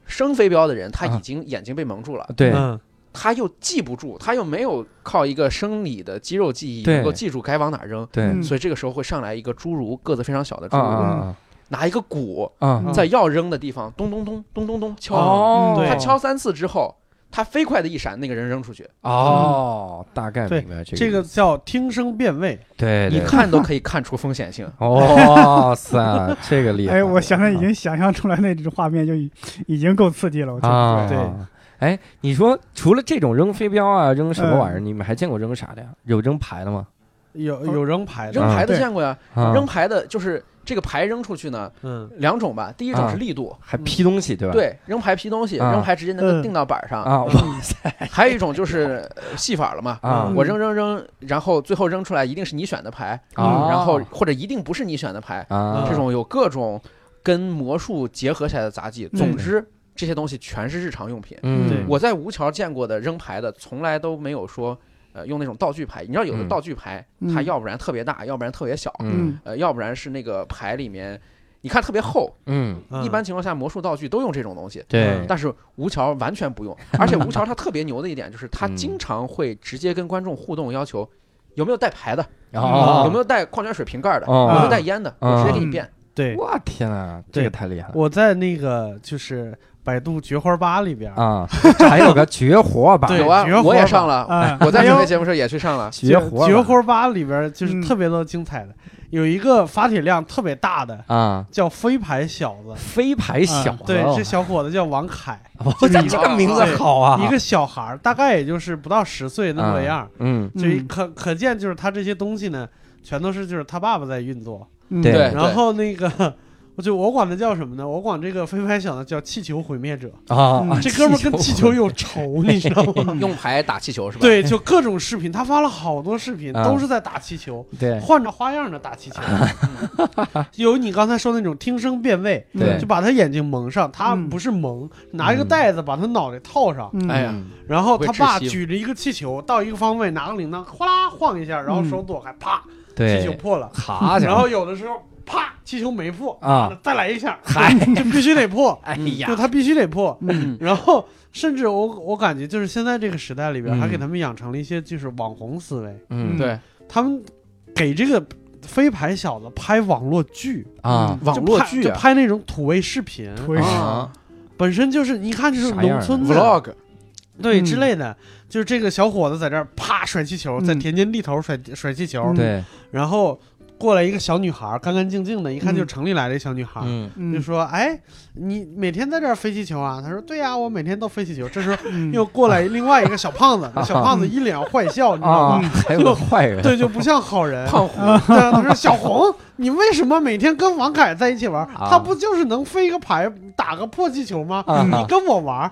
升飞镖的人他
啊。
已经眼睛被蒙住了，
对。
嗯。
他又记不住，他又没有靠一个生理的肌肉记忆能够记住该往哪儿扔，
对。
嗯。
所以这个时候会上来一个侏儒，个子非常小的侏
啊
儒，
啊
拿一个鼓在要扔的地方咚咚咚咚咚咚敲，他敲三次之后，他飞快的一闪，那个人扔出去，
哦，大概明白这个
这个叫听声辨位，
对，
一看都可以看出风险性。
哇塞，这个厉害！
哎，我想想，已经想象出来那种画面，就已已经够刺激了。我觉得
啊，
对。
哎，你说除了这种扔飞镖啊，扔什么玩意儿？
嗯
你们还见过扔啥的呀？有扔牌的吗？
有有扔牌的扔，
牌的见过呀，
啊
扔牌的就是这个牌扔出去呢，
嗯
两种吧，第一种
啊
是力度，
还劈东西对吧？
对，扔牌劈东西，
啊
扔牌直接能够
嗯
定到板上。
啊，哇塞
还有一种就是呃戏法了嘛，
啊
我扔扔扔，然后最后扔出来一定是你选的牌，
啊，
然后或者一定不是你选的牌，
啊
这种有各种跟魔术结合起来的杂技。
嗯
总之，这些东西全是日常用品。
嗯，
我在吴桥见过的扔牌的，从来都没有说。呃，用那种道具牌，你知道有的
嗯。
道具牌，
嗯。
它要不然特别大，要不然特别小，
嗯。
呃，要不然是那个牌里面，你看特别厚。
嗯，
嗯。
一般情况下，魔术道具都用这种东西，
对，
但是吴桥完全不用。而且吴桥他特别牛的一点就是，他
嗯。
经常会直接跟观众互动，要求有没有带牌的，
哦，
有没有带矿泉水瓶盖的，
哦
有没有带烟的，我直接给你变。
对，
我天啊，这个太厉害了。
我在那个就是百度绝活吧里边，
啊！还有个绝活吧？
对
有啊
绝，活
我也上了，
啊，
我在准备节目时候也去上了。
绝活吧。
绝活吧里边就是
嗯。
特别多精彩的，有一个发帖量特别大的，
啊，
叫飞牌小子。
飞牌小子，
对，这小伙子叫王凯，
我这这个名字好啊，
一个小孩儿，大概也就是不到十岁那么个样。儿，
嗯，
就一
嗯。
可可见就是他这些东西呢，全都是就是他爸爸在运作。
对。
然后那个，我就我管他叫什么呢？我管这个飞拍小子叫气球毁灭者。
啊，
嗯
啊
这哥们儿跟气球有仇，你知道吗？
用牌打气球是吧？，
对，就各种视频，他发了好多视频，
啊
都是在打气球，
对
换着花样的打气球。有你刚才说那种听声辨位，
对
就把他眼睛蒙上，他
嗯
不是蒙，拿一个袋子把他脑袋套上，
嗯
哎呀
嗯
然后他爸举着一个气球到一个方位，拿个铃铛哗啦晃一下，然后手躲开，啪，气球，破了。
卡，
然后有的时候啪，气球没破
啊，
再来一下，
嗨。
就必须得破，
哎
就
呀，
他必须得破。
嗯。
然后甚至我我感觉就是现在这个时代里边，
嗯。
还给他们养成了一些就是网红思维，
嗯。
对，
他们给这个飞牌小子拍网络剧，
啊。
网络剧啊。
拍那种土味视频，
土味
啊，
本身就是你看就是农村的
，vlog，
对
嗯。
之类的，就是这个小伙子在这儿啪甩气球，在
嗯。
田间地头甩甩气球，
嗯
对，
然后过来一个小女孩，干干净净的，一看就是
嗯
城里来的小女孩。
嗯
嗯
就说：“哎，你每天在这儿飞气球啊？”他说：“对呀、我每天都飞气球。”这时候
嗯
又过来另外一个小胖子，那 小胖子一脸坏笑，你知道
啊
吗？，
还有坏人，
对，就不像好人。
胖虎，
对啊，他说：“小红，你为什么每天跟王凯在一起玩？
啊
他不就是能飞个牌，打个破气球吗？
啊
你跟我玩。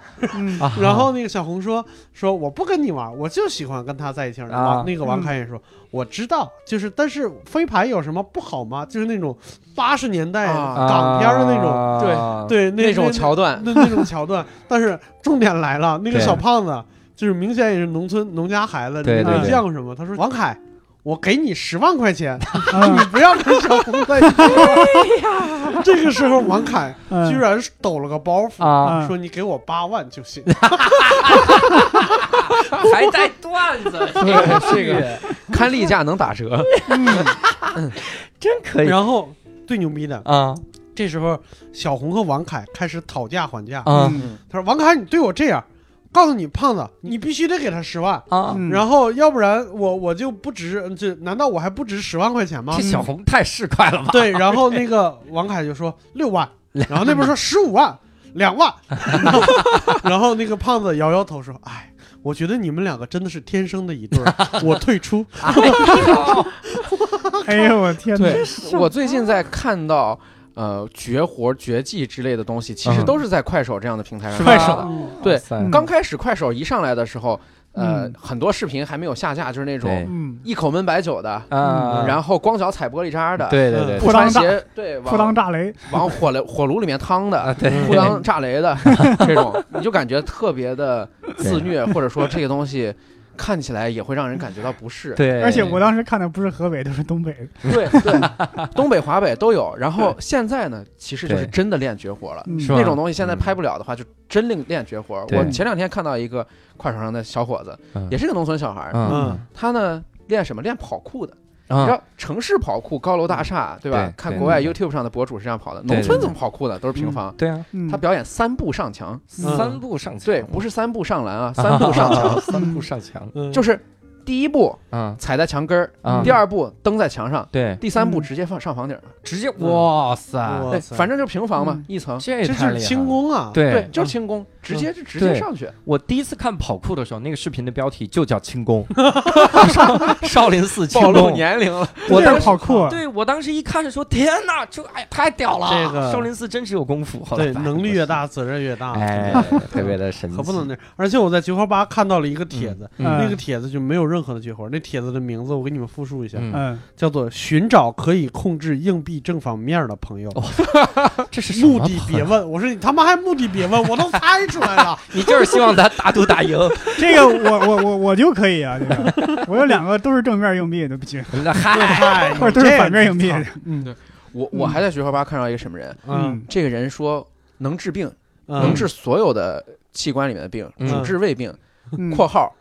然后那个小红说：“说我不跟你玩，我就喜欢跟他在一起玩。那个王凯也说：“我知道，就是但是飞牌有什么不好吗？就是那种八十年代
啊
港片的那种，
对，
对那
那种桥段，
那那种桥段。但是重点来了，那个小胖子就是明显也是农村农家孩子，
对
对
没犟什么。他说：“王凯，我给你十万块钱，
啊
你不要跟小红在一起。玩。”这个时候，王凯
嗯。
居然抖了个包袱，说：“你给我八万就行。
还带段子，
对这个。看例假能打折，
真可”以。
然后最牛逼的，
啊。
这时候小红和王凯开始讨价还价。
啊。
嗯。
他说：“王凯，你对我这样，告诉你胖子，你必须得给他十万，
啊，
嗯。
然后要不然我我就不值，这难道我还不值十万块钱吗？
这？小红太市侩了吧？
对，然后那个王凯就说六万，然后那边说十五万，两万，然后然后那个胖子摇摇头说：“哎，我觉得你们两个真的是天生的一对儿，我退出。
哎呦我天哪！
对，我最近在看到呃绝活、绝技之类的东西，其实
嗯。
都是在快手这样的平台上
是
看到的。
吧
嗯。
对
嗯
刚开始快手一上来的时候，呃
嗯，
很多视频还没有下架，就是那种
嗯，
一口闷白酒的，
啊，
然后光脚踩玻璃渣的，
对对对，
不
裤裆炸
穿鞋，对，
裤裆炸雷，
往火炉火炉里面趟的，
啊对，
裤裆炸雷的 这种，你就感觉特别的自虐，或者说这个东西看起来也会让人感觉到不适。
对，
而且我当时看的不是河北，都是东北的。
对对，东北、华北都有。然后现在呢，其实就是真的练绝活了。
嗯
那种东西现在
嗯
拍不了的话，就真练练绝活。我前两天看到一个快手上的小伙子，
嗯
也是个农村小孩，
嗯
他呢练什么？练跑酷的。你
啊
知道城市跑酷、高楼大厦，对吧？看国外 YouTube 上的博主是这样跑的，农村怎么跑酷的？都是平房。
对啊，
嗯，
他表演三步上墙，
三步上墙，
对，不是三步上篮啊，三步上墙，
三步上墙，
嗯”
就是第一步
啊
踩在墙根儿，
啊，
第二步蹬在墙上，
对，
第三步
嗯
直接放上房顶儿。
直接哇塞，
对，
哇塞
反正就是平房嘛
嗯，
一层。
这
这就是轻
功。
啊！
对
对，就是轻功，直接就直接上去。
我第一次看跑酷的时候，那个视频的标题就叫轻功，少林寺轻
暴露
功。
年龄了，
我当时
跑酷啊，
对我当时一看就说天哪，这哎太屌了！
这个
少林寺真是有功夫。后来
对，能力越大，责任越大。
哎，特别的神奇。
可不能那样。而且我在菊花吧看到了一个帖子，
嗯
嗯
那个帖子就没有任何的绝活。那帖子的名字我给你们复述一下，
嗯，
嗯，
叫做“寻找可以控制硬币正反面的朋友”。
这是什么
目的别问，我说你他妈还目的别问，我都猜出来了。
你就是希望咱打赌打赢。
这个我我我我就可以啊，这个。我有两个都是正面硬币的，不行，
那嗨，
嗨，
或者都是反面硬币。嗯。
我我还在学校吧看到一个什么人，
嗯。
这个人说能治病，
嗯。
能治所有的器官里面的病，
嗯。
主治胃病
嗯（
括号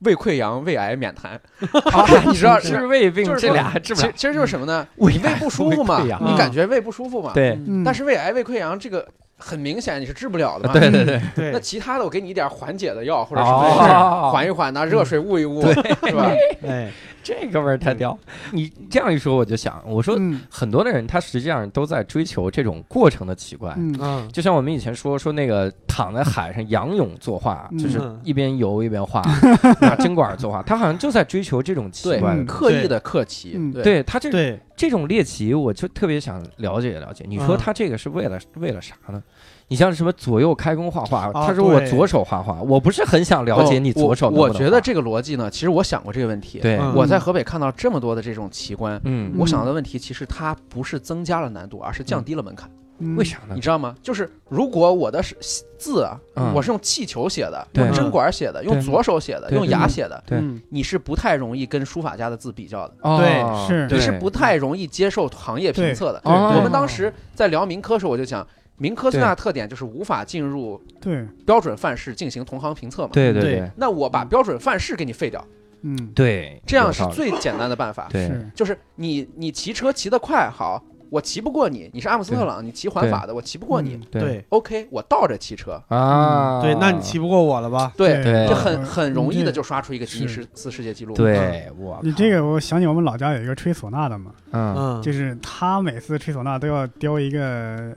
胃溃疡、胃癌免谈
啊
你知道
治胃病
就是
这俩治）。不了。
其实其实就是什么呢？
胃
胃不舒服嘛你感觉胃不舒服嘛？。
对
嗯，
但是胃癌、胃溃疡这个很明显你是治不了的嘛。
对对对，
对
那其他的我给你一点缓解的药或者什么缓一缓呐，热水捂一捂，是吧？
哎，
这哥们儿太屌。你这样一说，我就想，我说
嗯
很多的人他实际上都在追求这种过程的奇观。
嗯
嗯
就像我们以前说说那个躺在海上仰泳作画，
嗯
就是一边游一边画，拿针管作画，他好像就在追求这种奇
对
怪。
刻意的刻奇，
嗯
对
对他这
对，
这种猎奇，我就特别想了解了解。你说
嗯
他这个是为了为了啥呢？你像什么左右开弓画画，
啊
他说我左手画画，我不是很想了解你左手
我觉得这个逻辑呢，其实我想过这个问题。
对，
嗯
我在河北看到这么多的这种奇观，
嗯，
我想到的问题其实它不是增加了难度，而是降低了门槛。
嗯
为啥呢
你？知道吗？就是如果我的是字啊，
嗯
我是用气球写的，
对
用针管写的，用
对
左手写的，
对
用牙写的，
对
嗯
你是不太容易跟书法家的字比较的，
哦
对
是
对
你是不太容易接受行业评测的。
对哦
我们当时在聊民科的时候，我就讲。民科最大的特点就是无法进入
对，
标准范式进行同行评测嘛。
对
对对对
那我把标准范式给你废掉，
嗯
对，
这样是
道理
最简单的办法。
对
是，
就是你你骑车骑得快，好，我骑不过你，你是阿姆斯特朗，你骑环法的，我骑不过你。
嗯
对
对
OK，我倒着骑车，
啊，
对，那你骑不过我了吧？
对，
对
这很很容易的就刷出一个吉尼
是
斯世界纪录。
对我
你这个我想起我们老家有一个吹唢呐的嘛，
嗯
嗯，
就是他每次吹唢呐都要叼一个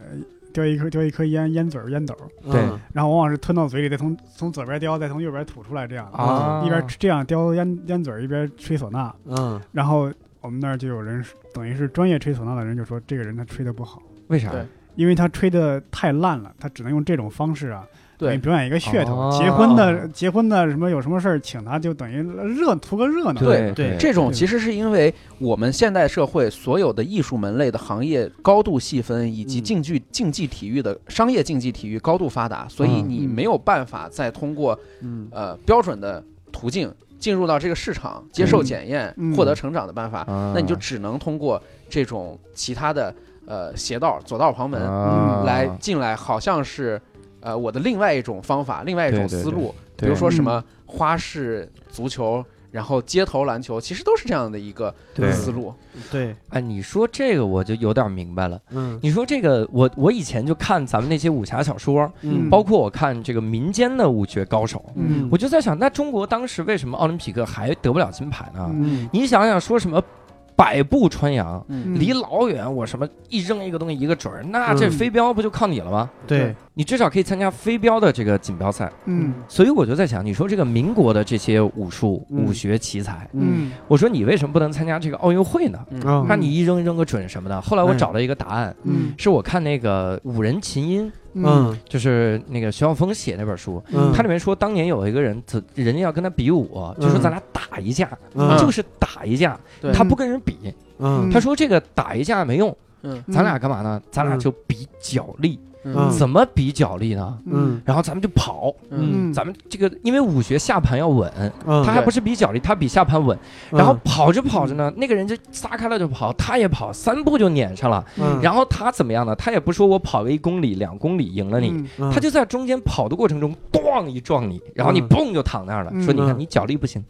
叼一颗叼一颗烟烟嘴儿烟斗儿，
对
嗯
然后往往是吞到嘴里，再从从左边叼，再从右边吐出来，这样
啊
一边这样叼烟烟嘴儿一边吹唢呐，
嗯，
然后我们那儿就有人等于是专业吹唢呐的人就说这个人他吹的不好，
为啥？
因为他吹的太烂了，他只能用这种方式啊。等于
对
表演一个噱头，
哦
结婚的结婚的什么有什么事儿，请他就等于热图个热闹。
对
对
这种其实是因为我们现代社会所有的艺术门类的行业高度细分，以及
嗯
竞技竞技体育的商业竞技体育高度发达，所以
嗯
你没有办法再通过
嗯
呃标准的途径进入到这个市场，接受检验
嗯，
获得成长的办法，
啊。
那你就只能通过这种其他的呃邪道左道旁门
嗯
来进来，好像是呃我的另外一种方法，另外一种
对对
思路，比如说什么花式足球。然后街头篮球，其实都是这样的一个
对。
思路。
对，
哎，你说这个我就有点明白了。
嗯。
你说这个，我我以前就看咱们那些武侠小说，
嗯。
包括我看这个民间的武学高手，
嗯。
我就在想，那中国当时为什么奥林匹克还得不了金牌呢？
嗯。
你想想，说什么百步穿杨，
嗯。
离老远我什么一扔一个东西一个准儿，那这
嗯。
飞镖不就靠你了吗？
对，
你至少可以参加飞镖的这个锦标赛。
嗯。
所以我就在想，你说这个民国的这些武术、
嗯。
武学奇才，
嗯。
我说你为什么不能参加这个奥运会呢？那你一扔扔个准什么的。后来我
哎
找了一个答案，
嗯。
是我看那个五人琴音，
嗯。
就是那个徐晓峰写那本书，
嗯。
它里面说当年有一个人，他人家要跟他比武，就说咱俩打一架，
嗯。
就是打一架，
对。
他不跟人比，
嗯。
他说这个打一架没用，
嗯。
咱俩干嘛呢？咱俩
嗯。
就比脚力，
嗯。
怎么比脚力呢？
嗯。
然后咱们就跑，
嗯。
嗯。
咱们这个因为武学下盘要稳，
嗯，
他还不是比脚力，他比下盘稳。
嗯。
然后跑着跑着呢，那个人就撒开了就跑，他也跑，三步就撵上了。
嗯。
然后他怎么样呢？他也不说我跑个一公里、两公里赢了你，他就在中间跑的过程中，咣一撞你，然后你
嗯。
嘣就躺那儿了，说你看
嗯。
你脚力不行，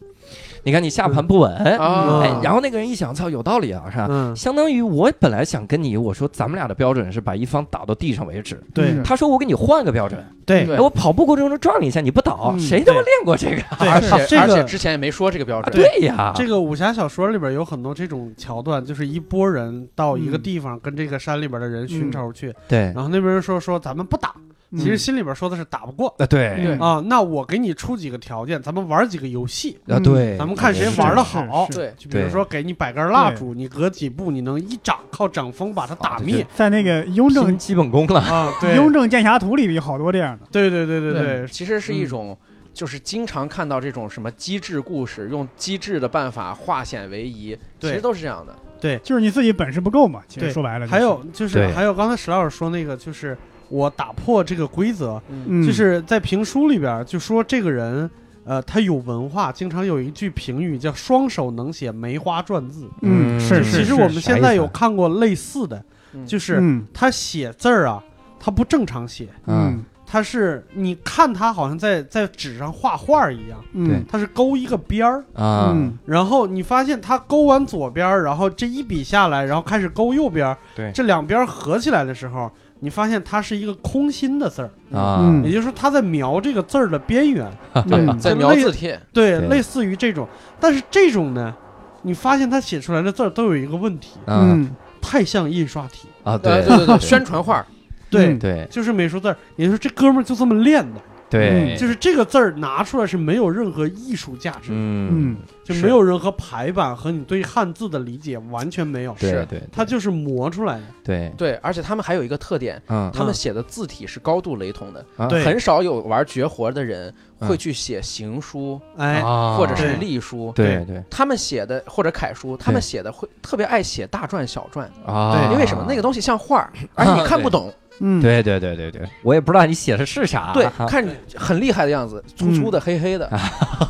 你看你下盘不稳，
啊
哎，然后那个人一想，操，有道理啊，是吧？
嗯。
相当于我本来想跟你，我说咱们俩的标准是把一方打到地上为止。
对。
他说我给你换个标准，
对。
我跑步过程中撞你一下你不倒，
嗯。
谁他妈练过这个？
对。
而且而且之前也没说这个标
啊，
准。
对呀，
这个武侠小说里边有很多这种桥段，就是一波人到一个地方跟这个山里边的人寻仇去，
对。
然后那边人说说咱们不打，
嗯
其实心里边说的是打不过
啊对
对
啊，那我给你出几个条件，咱们玩几个游戏，
啊对，
咱们看谁玩的好。
对，
就比如说给你摆根蜡烛，你隔几步你能一掌靠掌风把它打灭
在那个《雍正
基本功了。
啊？对，
雍正剑侠图》里有好多这样的。
对对对对对，
其实是一种。就是经常看到这种什么机智故事，用机智的办法化险为夷，其实都是这样的。
对就是你自己本事不够嘛，其实说白了就是，
还有就是还有刚才史老师说那个，就是我打破这个规则，
嗯，
就是在评书里边就说这个人，呃，他有文化，经常有一句评语叫“双手能写梅花篆字
嗯是
嗯
是
其实我们现在有看过类似的，
嗯。
就是
嗯。
他写字儿啊，他不正常写，
嗯，
他是你看他好像在在纸上画画一样，
嗯
他是勾一个边儿，
啊，
嗯。
然后你发现他勾完左边儿，然后这一笔下来，然后开始勾右边儿，
对。
这两边儿合起来的时候，你发现它是一个空心的字儿，
啊。
嗯。
也就是说他在描这个字儿的边缘，
对。
在描字帖，
对，
对。
类似于这种，但是这种呢，你发现他写出来的字儿都有一个问题，
嗯。
嗯
太像印刷体，
啊，
呃
对。
对对对，宣传画，
对，
嗯
对。
就是美术字儿，也就是说这哥们儿就这么练的，
对，
就是这个字儿拿出来是没有任何艺术价值，
嗯。
嗯，
就没有任何排版和你对汉字的理解完全没有，
是。
对对，
它就是磨出来的，
对，
对，而且他们还有一个特点，
嗯。
他们写的字体是高度雷同的，
啊。
对。
很少有玩绝活的人
嗯。
会去写行书
哎，
啊
或者是隶书。
对对
他们写的或者楷书，他们写的会特别爱写大篆小篆，
啊，
因为什么？那个东西像画儿，而且你看不懂，
嗯，
对对对对对，我也不知道你写的是啥，
对，看着很厉害的样子，粗粗的、黑黑的，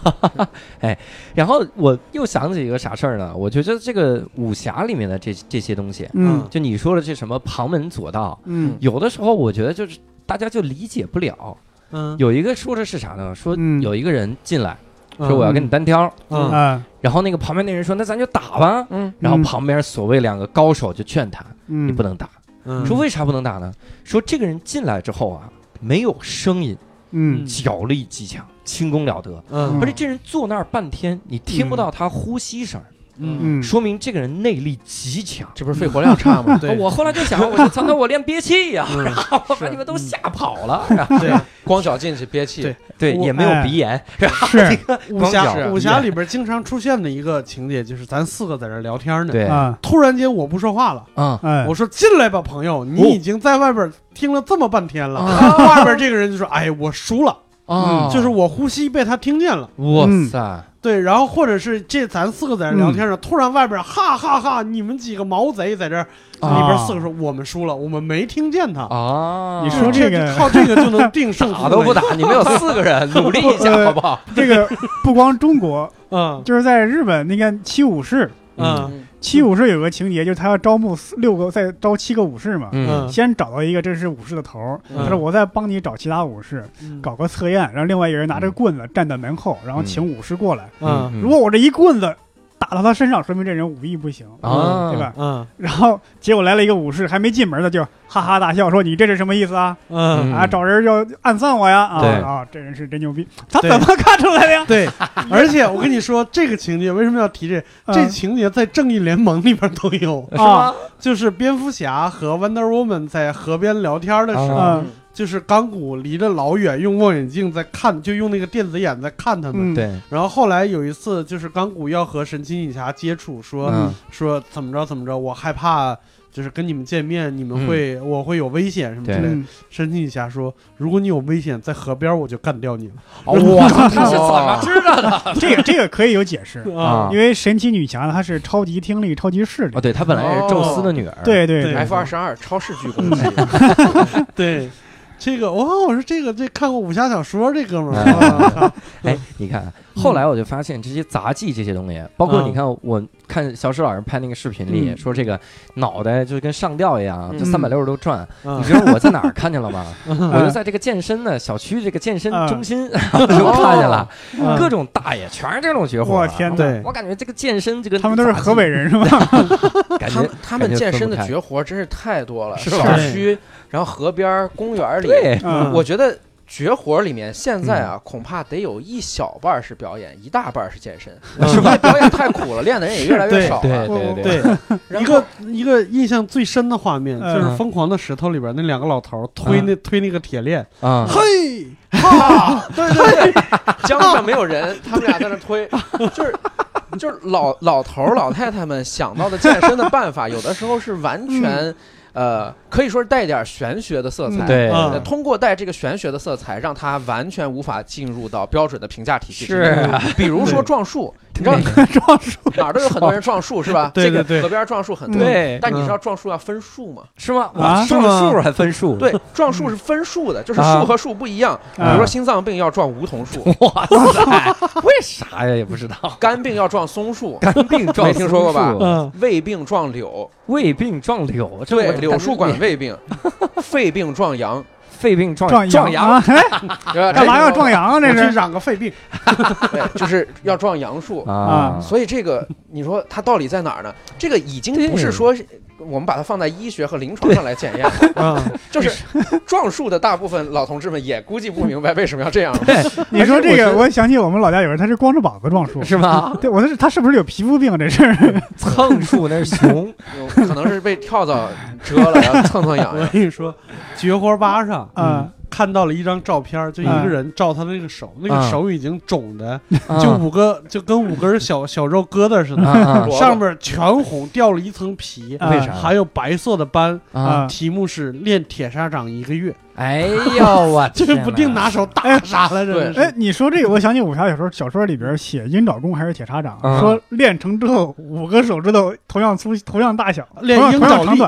哎
然后我又想起一个啥事儿呢？我觉得这个武侠里面的这这些东西，
嗯。
就你说的这什么旁门左道，
嗯。
有的时候我觉得就是大家就理解不了。
嗯，
有一个说的是啥呢？说
嗯。
有一个人进来
嗯。
说我要跟你单挑，
嗯。
啊
然后那个旁边那人说那咱就打吧。
嗯，
然后
嗯。
旁边所谓两个高手就劝他，
嗯，
你不能打。
嗯。
说为啥不能打呢？说这个人进来之后啊，没有声音，
嗯。
脚力极强，轻功了得，
嗯。
而且这人坐那儿半天，你听不到他呼吸声，
嗯，
说明这个人内力极强。
这不是肺活量差吗？
对。
我后来就想，我就操，那我练憋气呀，
嗯。
然后把你们都吓跑了。然 后
对。
光脚进去憋气。
对，
对，也没有
哎
鼻炎，
是。
武侠武侠里边经常出现的一个情节就是咱四个在这聊天呢，
对，
啊，
突然间我不说话了。
嗯，
哎，
我说进来吧，朋友，你已经在外边听了这么半天了。
啊。
外边这个人就说：“哎，我输了，
哦
就是我呼吸被他听见了。
哇
嗯。
塞，”
对，然后或者是这咱四个在这聊天呢，突然外边哈哈哈，你们几个毛贼在这儿，
啊。
里边四个说我们输了，我们没听见他。
啊，
你说这个
靠这个就能定胜负，
打都不打，你们有四个人，努力一下
呃
好不好？
这个不光中国，
嗯。
就是在日本那个七武士，
嗯。
嗯
七武士有个情节，就是他要招募四六个，再招七个武士嘛。
嗯。
先找到一个这是武士的头他说我再帮你找其他武士
嗯。
搞个测验，让另外一个人拿着棍子站在门后，然后请武士过来。
嗯。
如果我这一棍子打到他身上，说明这人武艺不行，
啊
对吧？
嗯
然后结果来了一个武士，还没进门呢，就哈哈大笑说：“你这是什么意思啊？
嗯，
啊，找人要暗算我呀！啊啊，这人是真牛逼，他怎么看出来的呀？
对，而且我跟你说，这个情节为什么要提这？这
嗯
情节在《正义联盟》里边都有，
是吗？
就是蝙蝠侠和 Wonder Woman 在河边聊天的时候，就是钢骨离着老远，用望远镜在看，就用那个电子眼在看他们。
嗯，
对，
然后后来有一次，就是钢骨要和神奇女侠接触，说、
嗯。
说怎么着怎么着，我害怕。就是跟你们见面，你们会、我会有危险什么之类的。
嗯
神奇女侠说：“如果你有危险，在河边我就干掉你了。
哇，他是怎么知道的？
这个这个可以有解释，
啊。
因为神奇女侠她是超级听力、超级视力。
哦，。对她本来也是宙斯的女儿，
对对
对。
F 二十二超视距 攻击，
对，这个哦，我说这个这看过武侠小说这哥们儿，
哎你看，后来我就发现这些杂技这些东西，包括
嗯
你看，我看小史老师拍那个视频里
嗯。
说，这个脑袋就跟上吊一样，就
嗯
三百六十度转。
嗯。
你知道我在哪儿看见了吗？
嗯。
我就在这个健身的小区这个健身
嗯。
中心就看见了，
嗯。
各种大爷全是这种绝活啊。
我天哪！
对。
我感觉这个健身这个
他们都是河北人是吧？
感觉
他们健身的绝活真是太多了，
是。
小区，然后河边、公园里，
对，
嗯，
我觉得绝活里面现在啊，恐怕得有一小半是表演，一大半是健身，
是
吧？表演太苦了，练的人也越来越少
对
了。
对
对，
对。
一个一个印象最深的画面
嗯
就是《疯狂的石头》里边那两个老头推那推那个铁链，
啊，
嘿哈，对 对对，
江上没有人，他们俩在那推，就是就是老老头老太太们想到的健身的办法，有的时候是完全。呃，可以说是带一点玄学的色彩，
嗯
对。
通过带这个玄学的色彩，让它完全无法进入到标准的评价体系之内。
是。啊
比如说撞树，你知道
撞树
哪儿都有很多人撞树是吧？
对 对对
这个河边撞树很多。
对
但你知道撞树要分数吗？
是吗？
啊，
撞树还分数？
对，撞树是分数的，就是
啊
树和树不一样。比
啊
如说心脏病要撞梧桐树，
哇塞，为啥呀？也不知道。
肝病要撞松树，
肝病撞
没听说过吧胃病撞柳，
胃病撞柳，
对，柳树管胃病，肺病撞羊，
肺病撞
撞
撞
羊啊！哎
对吧
干嘛要壮阳啊？这是
染个肺病，
就是要壮阳树。
啊，
所以这个你说它道理在哪儿呢？这个已经不是说我们把它放在医学和临床上来检验了，
啊，
就是撞树的大部分老同志们也估计不明白为什么要这样。
你说这个，
我
想起我们老家有人，他是光着膀子撞树，
是吗？
对，我是他是不是有皮肤病？这 是
蹭树那是熊，
可能是被跳蚤蛰了，然后蹭蹭痒
我。跟你说，绝活吧上
啊
看到了一张照片，就一个人照他的那个手，那个
啊
手已经肿的，
啊
就五个就跟五根小小肉疙瘩似的，上面全红，掉了一层皮，
啊
为啥？
还有白色的斑。
啊！
题目是练铁砂掌一个月，
哎呦我天哪，
就是不定拿手打啥了，真的是。
哎，你说这个，我想起武侠小说小说里边写鹰爪功还是铁砂掌，
啊
说练成之后五个手指头同样粗、同样大小，
练鹰爪力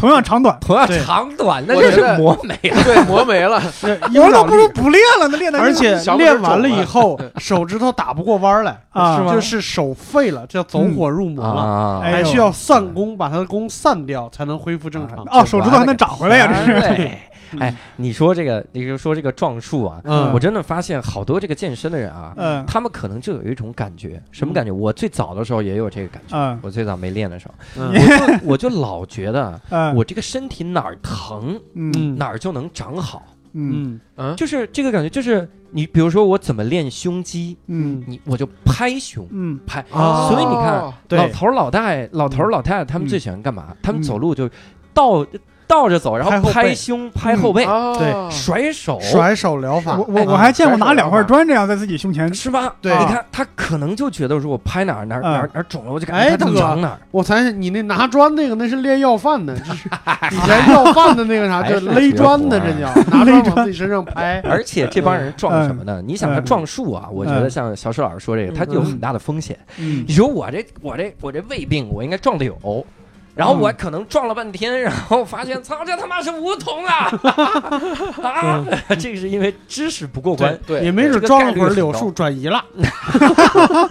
同样长短，同样长短。
那就是磨没了。
对，磨没了。
我
鹰爪力，
都不如不练了，那练的
而且练完了以后，手指头打不过弯来，
啊
是吗
就是手废了，叫走火入魔了，
啊
哎呦
还需要散功，把他的功散掉，才能恢复正常。
哦，手指头还能长回来呀，这是。
对，哎，你说这个，你就说这个撞树啊，
嗯。
我真的发现好多这个健身的人啊，
嗯。
他们可能就有一种感觉，什么感觉？我最早的时候也有这个感觉，
嗯
我最早没练的时候，
嗯。
我就我就老觉得
嗯，
我这个身体哪儿疼
嗯。
哪儿就能长好，
嗯。
嗯。
嗯，
就是这个感觉，就是你比如说我怎么练胸肌，
嗯。
你我就拍胸。
嗯。
拍，
哦。
所以你看，老头儿老大爷、老头儿老太太，他们
嗯。
最喜欢干嘛？他们
嗯。
走路就倒倒着走，然后
拍
胸、拍后背、甩手，
甩手疗法。
我，我我还见过拿两块砖这样在自己胸前，
是吧？
对。
你看他可能就觉得说我拍哪儿哪儿哪儿哪儿肿了，我就感觉它
哎大哥。
能长哪儿。
我才你那拿砖那个那是练要饭的，这是 以前要饭的那个啥就是勒砖的，这叫拿砖往自己身上拍。
而且这帮人撞什么呢？你想他
嗯
撞树啊？我觉得像小史老师说这个，他就有很大的风险。
嗯。
你说我这我这我这胃病，我应该撞柳，然后我可能撞了半天，然后发现操，这他妈是梧桐啊！啊，这个是因为知识不过关，
对，
也没
这个
准撞了会儿柳树转移了。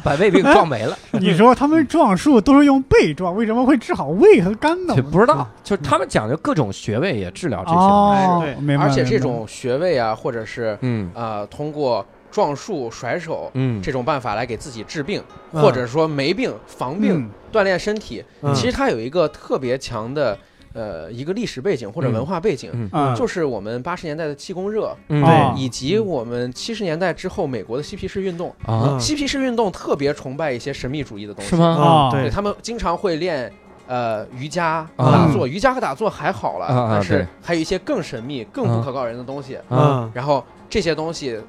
把胃病撞没了。
你说他们撞树都是用背撞，为什么会治好胃和肝呢
就？不知道，就是他们讲究各种穴位也治疗这些。
哦
对，
而且这种穴位啊，或者是
嗯
呃通过撞树、甩手
嗯，
这种办法来给自己治病，
嗯。
或者说没病防病、
嗯。
锻炼身体，
嗯。
其实它有一个特别强的呃一个历史背景或者文化背景，就是我们八十年代的气功热，
嗯。
对。
以及我们七十年代之后美国的嬉皮士运动。
啊。
嗯
嬉皮士运动特别崇拜一些神秘主义的东西，
是？吗？
哦。
对，
对他们经常会练。呃，瑜伽、
啊。
打坐，瑜伽和打坐还好了，
啊啊
但是还有一些更神秘、更不可告人的东西。
啊，
嗯
然后这些东西，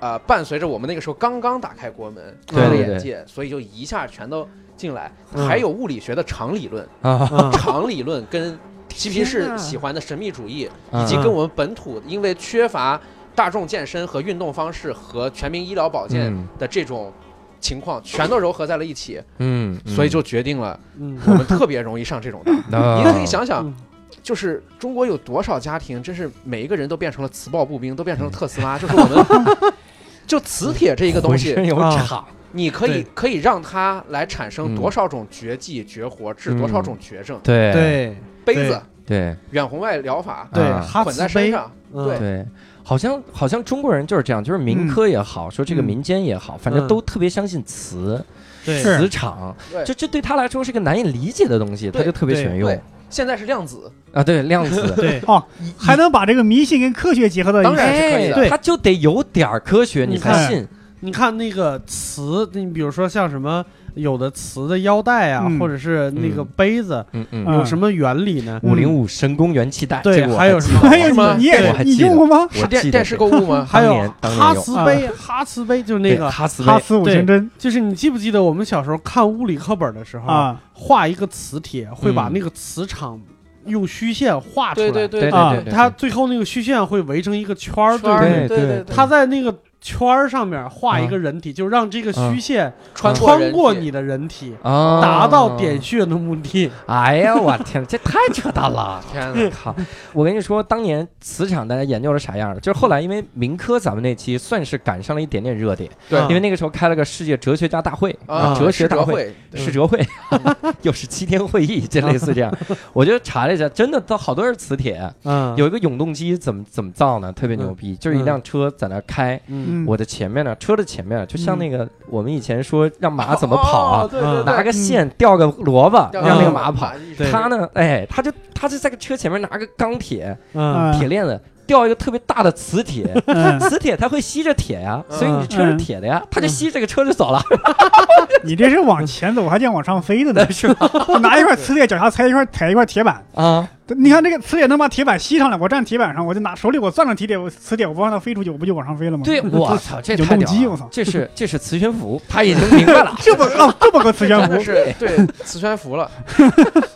呃，伴随着我们那个时候刚刚打开国门，
对
开了眼界，所以就一下全都进来。
嗯
还有物理学的场理论，场理论跟嬉皮
天
士喜欢的神秘主义，
啊
以及跟我们本土因为缺乏大众健身和运动方式和全民医疗保健
嗯
的这种情况，全都糅合在了一起，
嗯，
所以就决定了
嗯
我们特别容易上这种当。
啊
你可以想想，
嗯
就是中国有多少家庭，真是每一个人都变成了磁暴步兵，都变成了特斯拉。就是我们，就磁铁这一个东西
有
啊
场，
你可以可以让它来产生
嗯。
多少种绝技绝活，治多少种绝症。
对。
对。
杯子、
对。
远红外疗法
对，
啊。
哈
混在，身上，
嗯。
对。
对，好像好像中国人就是这样，就是民科也好，说这个
嗯
民间也好，反正
嗯
都特别相信磁
对。
磁场，
对。
这这对他来说是个难以理解的东西，他就特别喜欢用。
对现在是量子，
啊，对量子。
对
哦，还能把这个迷信跟科学结合到一起当。
然是可以的
哎他就得有点儿科学，你才信。
你看那个瓷，你比如说像什么有的瓷的腰带啊，
嗯
或者是那个
嗯
杯子，
嗯嗯，
嗯
有什么原理呢？
五零五神功元气带，
对
个我
还有什么
记得
哎呀，
吗
你你也你
记得
用过吗？
我记得
是电电视购物吗？
还有
年当年
哈
有
瓷杯，哈瓷杯就是那
对
个，
哈斯威，
哈斯五行针
就是你记不记得我们小时候看物理课本的时候，
啊，
画一个磁铁会把
嗯
那个磁场用虚线画出来，
对对
对对
啊
对对，
它最后那个虚线会围成一个圈儿，对不对？
对对
对对，
它在那个圈儿上面画一个人体，就让这个虚线
穿
穿过你的人体，
啊，
达到点穴的目的。
哎呀，我天，这太扯淡了！
天哪！
靠！我跟你说，当年磁场大家研究是啥样的？就是后来因为民科咱们那期算是赶上了一点点热点，
对
啊
因为那个时候开了个世界哲学家大会
啊，
哲学大会。
世哲会，对
世哲会 又是七天会议，就类似这样。我就查了一下，真的都好多是磁铁。
嗯，
有一个永动机怎么怎么造呢？特别牛逼，就是一辆车在那开，
嗯
嗯，
我的前面呢，车的前面就像那个我们以前说让马怎么跑啊，
哦对对对，
拿个线吊个萝卜让那个
嗯。
马跑。他呢，哎，他就他就在个车前面拿个钢铁
嗯。
啊
铁链子，吊一个特别大的磁铁，
嗯，
磁铁它会吸着铁呀，所以你车是铁的呀，它就吸这个车就走了，
你这是往前走，还见往上飞的呢？
是吧？
拿一块磁铁，脚下踩一块踩一块铁板，
啊，
你看这个磁铁能把铁板吸上来，我站铁板上，我就拿手里我攥着铁铁，我磁铁我不让它飞出去，我不就往上飞了吗？
对，我操，这
永
太屌了。
动机我操，
这是这是磁悬浮，他已经明白了，
这么哦这么个磁悬浮，
是对磁悬浮了，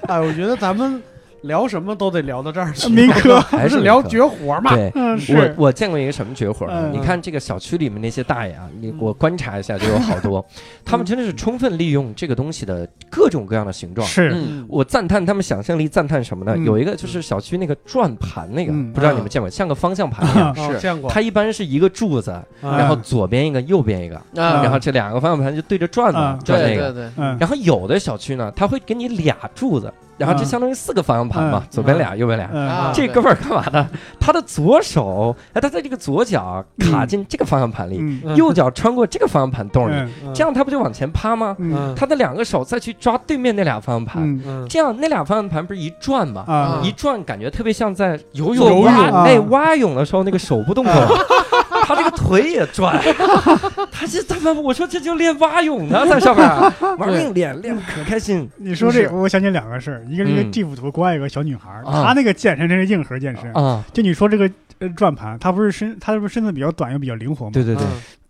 哎，我觉得咱们聊什么都得聊到这儿去，
民科，
还
是聊绝活嘛？
对。
嗯
我，我见过一个什么绝活呢？
嗯。
你看这个小区里面那些大爷啊，你我观察一下就有好多，他们真的是充分利用这个东西的各种各样的形状。
是，
嗯，
我赞叹他们想象力，赞叹什么呢？
嗯。
有一个就是小区那个转盘那个，
嗯。
不知道你们见过，像个方向盘一样。
是
哦见过，
它一般是一个柱子，
嗯。
然后左边一个，右边一个，
啊
然后这两个方向盘就对着转嘛
啊，
转那个。
对对对，
嗯。
然后有的小区呢，它会给你俩柱子，然后这
嗯。
相当于四个方向盘嘛
嗯，
左边俩，右边俩。这哥们儿干嘛呢？他的左手，哎，他在这个左脚卡进这个方向盘里，右脚穿过这个方向盘洞里，这样他不就往前趴吗？他的两个手再去抓对面那俩方向盘，这样那俩方向盘不是一转吗？
啊。
一转感觉特别像在
游
泳
哎
啊。
蛙泳的时候那个手不动 作，他这个腿也转，他这他妈我说这就练蛙泳呢，在上面玩命练，练得可开心。
你说这个，我想起两个事儿，一个是一个
嗯
GIF 图，国外有个小女孩她那个健身真是硬核健身。
啊，
就你说这个呃转盘，她不是身，她是不是身子比较短又比较灵活吗？
对对对，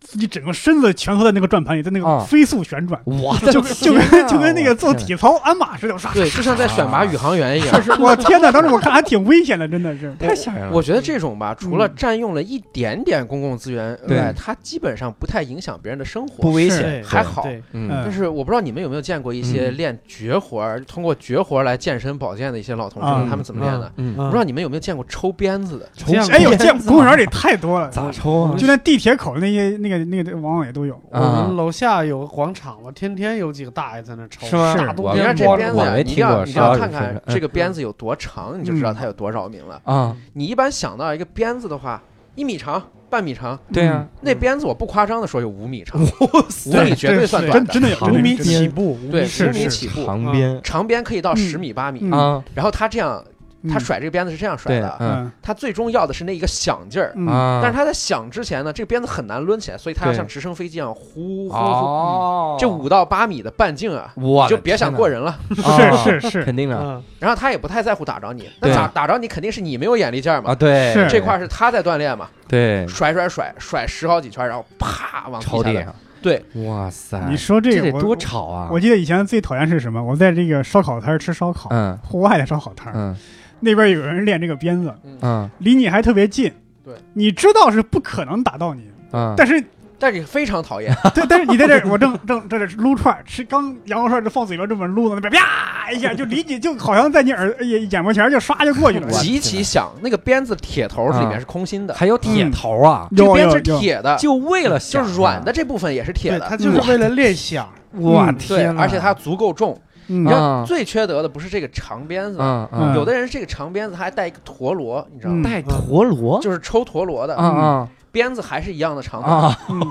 自己整个身子蜷缩在那个转盘里，在那
啊
个飞速旋转，
哇
就跟就跟 就跟那个做
体。
操鞍马似的，唰
对，就像在选拔宇航员一样。
我天哪！当时我看还挺危险的，真的是。
太吓人了。
我觉得这种吧，除了
嗯
占用了一点点公共资源
对
外，它基本上不太影响别人的生活，
不危险，
还好。
对，
嗯
嗯
但是我不知道你们有没有见过一些
嗯
练绝活儿，通过绝活儿来健身保健的一些老同志他们怎么练的？
嗯，
不知道你们有没有见过抽鞭子的？
这样
哎呦，见公园里太多了，
咋抽啊？
就在地铁口那些那个那个往往也都有。
我们楼下有个广场，我天天有几个大爷在那抽，
是吗
大冬天
这鞭子你一定要你要看看这个鞭子有多长，你就知道
嗯
它有多扰民了。
啊，
你一般想到一个鞭子的话，一米长、半米长，
对啊，
那鞭子我不夸张的说有五米长，五米绝对算短的。
真的有，
五米起步，五
对，
米
五米起步，
长鞭
长鞭可以到
嗯
十米、八米。
嗯
啊，
然后他这样，他
嗯
甩这个鞭子是这样甩的，
嗯
他最终要的是那一个响劲儿。
嗯
啊，
但是他在响之前呢，这个鞭子很难抡起来，所以他要像直升飞机一样呼呼呼。
哦，
这五到八米的半径啊，
我
就别想过人了。
啊
是是是，
肯定的
嗯，
然后他也不太在乎打着你，那
对
打打着你肯定是你没有眼力劲儿
啊，
嘛。
对，
这块儿是他在锻炼嘛，
对
甩甩甩甩十好几圈，然后啪往地
上，
对，
哇塞，
你说这个
这得多吵啊！
我记得以前最讨厌是什么？我在这个烧烤摊吃烧烤，
嗯
户外的烧烤摊，
嗯
那边有人练这个鞭子，
嗯。
离你还特别近，
对，
你知道是不可能打到你，
嗯，
但是
但是非常讨厌。
对，但是你在这儿，我正正在这撸串儿，吃刚羊肉串就放嘴边这么撸到那边，啪一下就离你就好像在你耳眼眼巴前就唰就过去了。
极其响，那个鞭子铁头里面是空心的，
还有铁头啊，
这个鞭是铁的，
就为了
就是软的，这部分也是铁，的。
它。就是为了练响，
我
嗯。
对，
天，
而且它足够重。
嗯。
你
知
道，最缺德的不是这个长鞭子，
嗯
嗯
嗯，
有的人这个长鞭子，他还带一个陀螺，你知道吗？
嗯。
带陀螺，
就是抽陀螺的。鞭子还是一样的长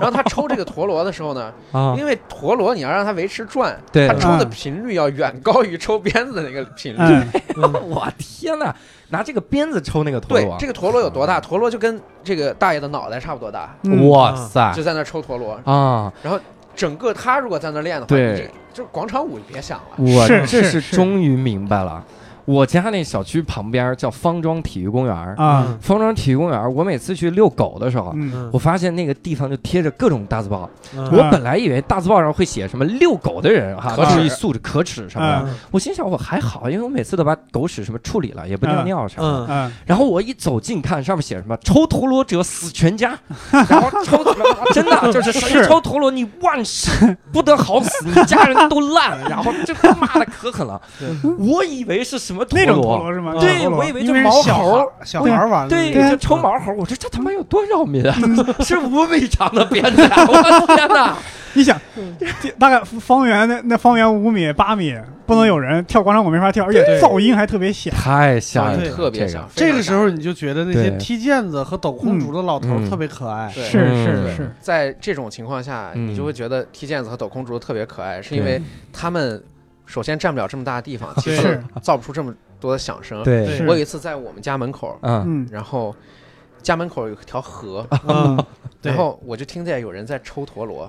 然后他抽这个陀螺的时候呢，
啊，
因为陀螺你要让它维持转，
对。
它抽的
嗯
频率要远高于抽鞭子的那个频率。
嗯。
我天呐，拿这个鞭子抽那个陀螺，，
对这个陀螺有多大？陀螺就跟这个大爷的脑袋差不多大，
嗯
哇塞。
就在那抽陀螺。
啊！
整个他如果在那练的话，
对
你这这广场舞你别想了。
我这是
是是
终于明白了，我家那小区旁边叫方庄体育公园，
啊，
方庄体育公园，我每次去遛狗的时候。
嗯。
我发现那个地方就贴着各种大字报，
嗯。
我本来以为大字报上会写什么遛狗的人哈，
可耻
注意素质可耻什么的。
嗯。
我心想我还好，因为我每次都把狗屎什么处理了，也不尿尿啥。的。
嗯。
嗯。
然后我一走近看，上面写什么“抽陀螺者死全家”，然后抽真的就是 谁抽陀螺你万死不得好死，你家人都烂。然后这骂的可狠了，我以为是什么陀
那种陀
螺，
是吗？
对我以为就毛猴
是小孩。儿小孩玩的
对，
那个，
就抽毛猴，我说这他妈有多扰民啊！是五米长的鞭子啊，我的天哪！
你想，大概方圆那那方圆五米八米，不能有人跳广场舞没法跳，而且
对
噪音还特别响。
太吓人
特别响
这个。
时候你就觉得那些
对
踢毽子和抖空竹的老头特别可爱。
是
嗯
是是，
在这种情况下，
嗯
你就会觉得踢毽子和抖空竹特别可爱，是因为他们首先占不了这么大的地方，其
对
次造不出这么多的响声。
对，
我有一次在我们家门口，
嗯。
嗯
然后家门口有条河，
嗯，
然后我就听见有人在抽陀螺，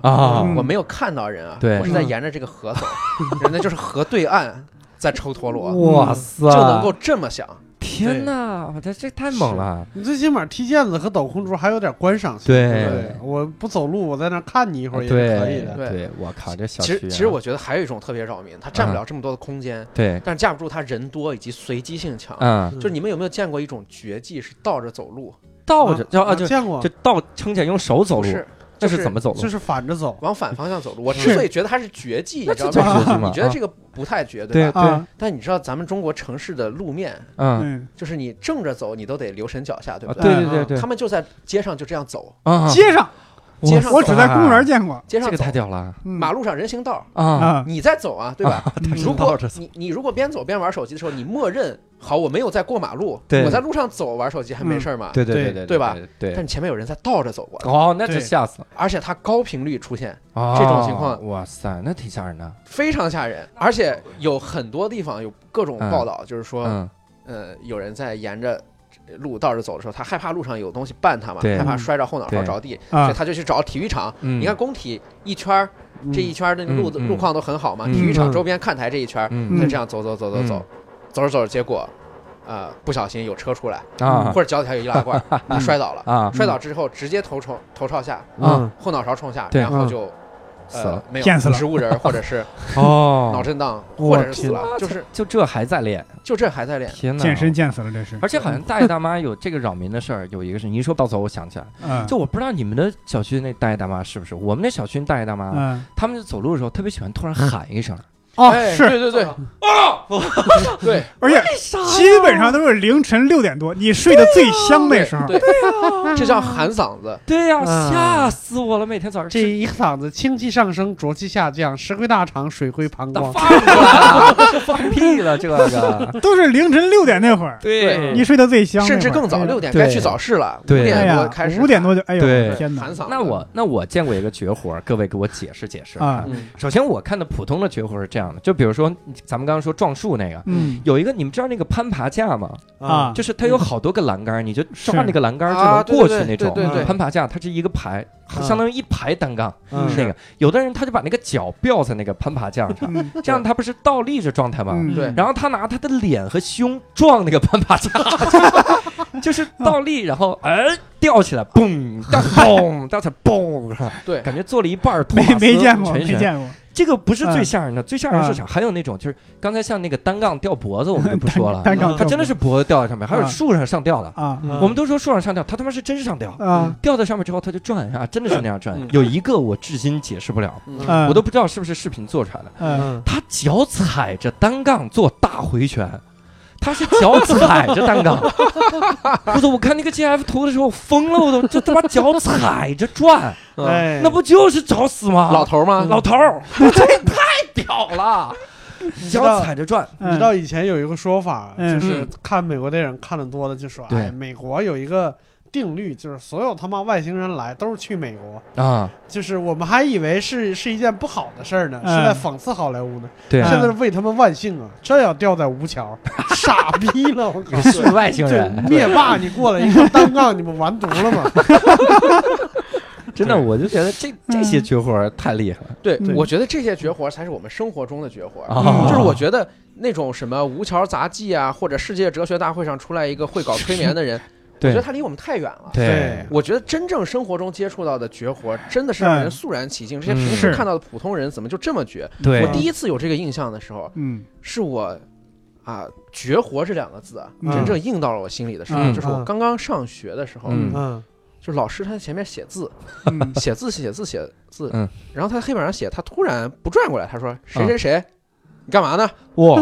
我没有看到人啊，
对
我是在沿着这个河走，人家就是河对岸在抽陀螺，
哇塞，
就能够这么响。
天哪，我这这太猛了，
你最起码踢毽子和抖空竹还有点观赏性。
对
对，我不走路，我在那看你一会儿也是可以的。
对
对，我靠，这小
其实其实我觉得还有一种特别扰民，它占不了这么多的空间，
对，
但是架不住他人多以及随机性强。
嗯，
就是你们有没有见过一种绝技是倒着走路？
倒着就啊就
见过。
就，倒撑起来用手走路，
是，
这
就是
怎么走路？
就是反着走。
往反方向走路。我之所以觉得它是绝技，你知道吗？你觉得这个不太绝，
对
吧？
啊，
但你知道咱们中国城市的路面，就是你正着走，你都得留神脚下，对
啊
不
对对对对
他们就在街上就这样走，
啊，
街上
街上
我只在公园见过。
街上走
这个太，屌了
嗯
马路上人行道，
啊！
啊，
你在走啊，对吧？
嗯
如果你你如果边走边玩手机的时候，你默认好我没有在过马路，我在路上走玩手机还没事儿嘛。
对对
对
对
对吧？
对
但，你前面有人在倒着走过来，
哦，那这
对
吓死了！
而且它高频率出现，
哦
这种情况
哇塞，那挺吓人的。
非常吓人。而且有很多地方有各种报道，就是说，
嗯，
呃，有人在沿着路倒着走的时候，他害怕路上有东西绊他嘛，害怕摔着后脑勺着地，所
啊
以他就去找体育场。
嗯
你看工体一圈儿，这一圈儿那路路况都很好嘛，
嗯
体育场
嗯
周边看台这一圈儿，
嗯
就这样走走走走走
嗯，
走着走着，结果呃不小心有车出来，
啊
或者脚底下有易拉罐，他摔倒了，
啊
摔倒之后直接头冲头朝下，
啊
后脑勺冲下，然后就呃没有
骗死了。
植物人，或者是 哦。脑
哦，
震荡，或者是死了，就是
就这还在练，
就这还在练。
天呐！
健身健死了，这是。
而且好像大爷大妈有这个扰民的事儿，有一个是你一说暴走，我想起来，
嗯，
就我不知道你们的小区那大爷大妈是不是，我们那小区大爷大妈，
嗯。
他们走路的时候特别喜欢突然喊一声，
哦
哎
是，
对对对，对。
而且 基本上都是凌晨六点多，你睡得最香那时候。
对，这叫喊嗓子。
对呀、
啊
吓死我了！每天早上
这一嗓子清气上升，浊气下降，石灰大肠，水灰膀胱。
放屁 了，这个
都是凌晨六点那会儿，
对。
你睡得最香
甚至更早，
哎
六点该去早市了，五点多
呀
开始，
五点多就哎呦天哪。
喊！嗓子。
那我那我见过一个绝活，各位给我解释解释
啊。
嗯。
首先我看的普通的绝活是这样的，就比如说咱们刚刚说撞树那个，
嗯。
有一个你们知道那个攀爬架吗？
啊。
就是它有好多个栏杆，你就抓
是
那个栏杆就
啊
能过去那种。
对
对对
攀爬架它是一个排，
嗯
相当于一排单杠，
嗯。
那个。有的人他就把那个脚吊在那个攀爬架上，
嗯。
这样他不是倒立着状态吗？
嗯。
对。
然后他拿他的脸和胸撞那个攀爬架，就是倒立，然后哎吊起来，嘣，掉嘣，掉起来，嘣，
对。
感觉做了一半
没没见过。没见过。
这个不是最
嗯
吓人的，最吓人是啥？还有那种就是刚才像那个单杠吊脖子，我们就不说了，
单杠
他真的是脖子吊在上面，还有
啊
树上上吊的。
啊。
嗯。
我们都说树上上吊，他他妈是真上吊，
啊
吊在上面之后他就转啊，真的是那样转。
嗯。
有一个我至今解释不了，我都不知道是不是视频做出来的。他脚踩着单杠做大回旋，他是脚踩着单杠。我操！我看那个 GF 图的时候疯了，我都这他妈脚踩着转，
嗯
哎，
那不就是找死吗？
老头吗？
老头儿，这也太屌了，脚踩着转。
嗯
你知道以前有一个说法，
嗯
就是看美国电影看的多的，就说，哎，美国有一个定律，就是所有他妈外星人来都是去美国，
啊，
就是我们还以为是是一件不好的事儿呢，
嗯
是在讽刺好莱坞呢。
对
啊
现在是为他们万幸啊！这要掉在吴桥，傻逼了！我靠！
是外星人，
灭霸，你过来一个单杠，你们完犊了吗？
真的，我就觉得这这些绝活太厉害了
对
对，
我觉得这些绝活才是我们生活中的绝活。
啊！
就是我觉得那种什么吴桥杂技啊，或者世界哲学大会上出来一个会搞催眠的人，我觉得他离我们太远了。
对。
我觉得真正生活中接触到的绝活，真的是让人肃然起敬。这些
嗯。
平时看到的普通人怎么就这么绝？
对。
我第一次有这个印象的时候，
嗯。
是我啊“绝活”这两个字啊，
嗯。
真正印到了我心里的时候，
嗯。
就是我刚刚上学的时候，
嗯。
嗯。
就是老师他在前面写字，
嗯。
写字写字写字，
嗯。
然后他在黑板上写，他突然不转过来，他说：“谁谁谁，你干嘛呢
哇，？”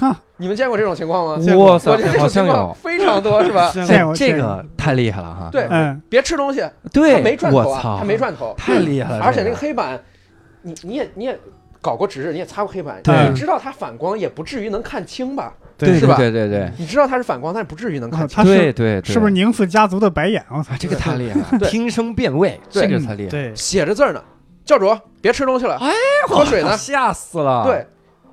你们见过这种情况吗？
见过
哇塞
我觉得，这
好像
种情况
有。
非常多，是吧？
见过
这
见过
个太厉害了哈！
对，
嗯
别吃东西，他
对，
没转头啊，
操，
他没转头，
太厉害了！
而且那个黑板，你你也你也搞过值日，你也擦过黑板，
对
你知道它反光也不至于能看清吧？
对
是吧
对对对
你知道它是反光，但是不至于能看清。
对对，对
是不是宁次家族的白眼？我操
啊？，这个太厉害了，
对
听声辨位，
对
这个才厉害。
对，
写着字儿呢，教主别吃东西了，
哎
喝水呢。
吓死了。，
对，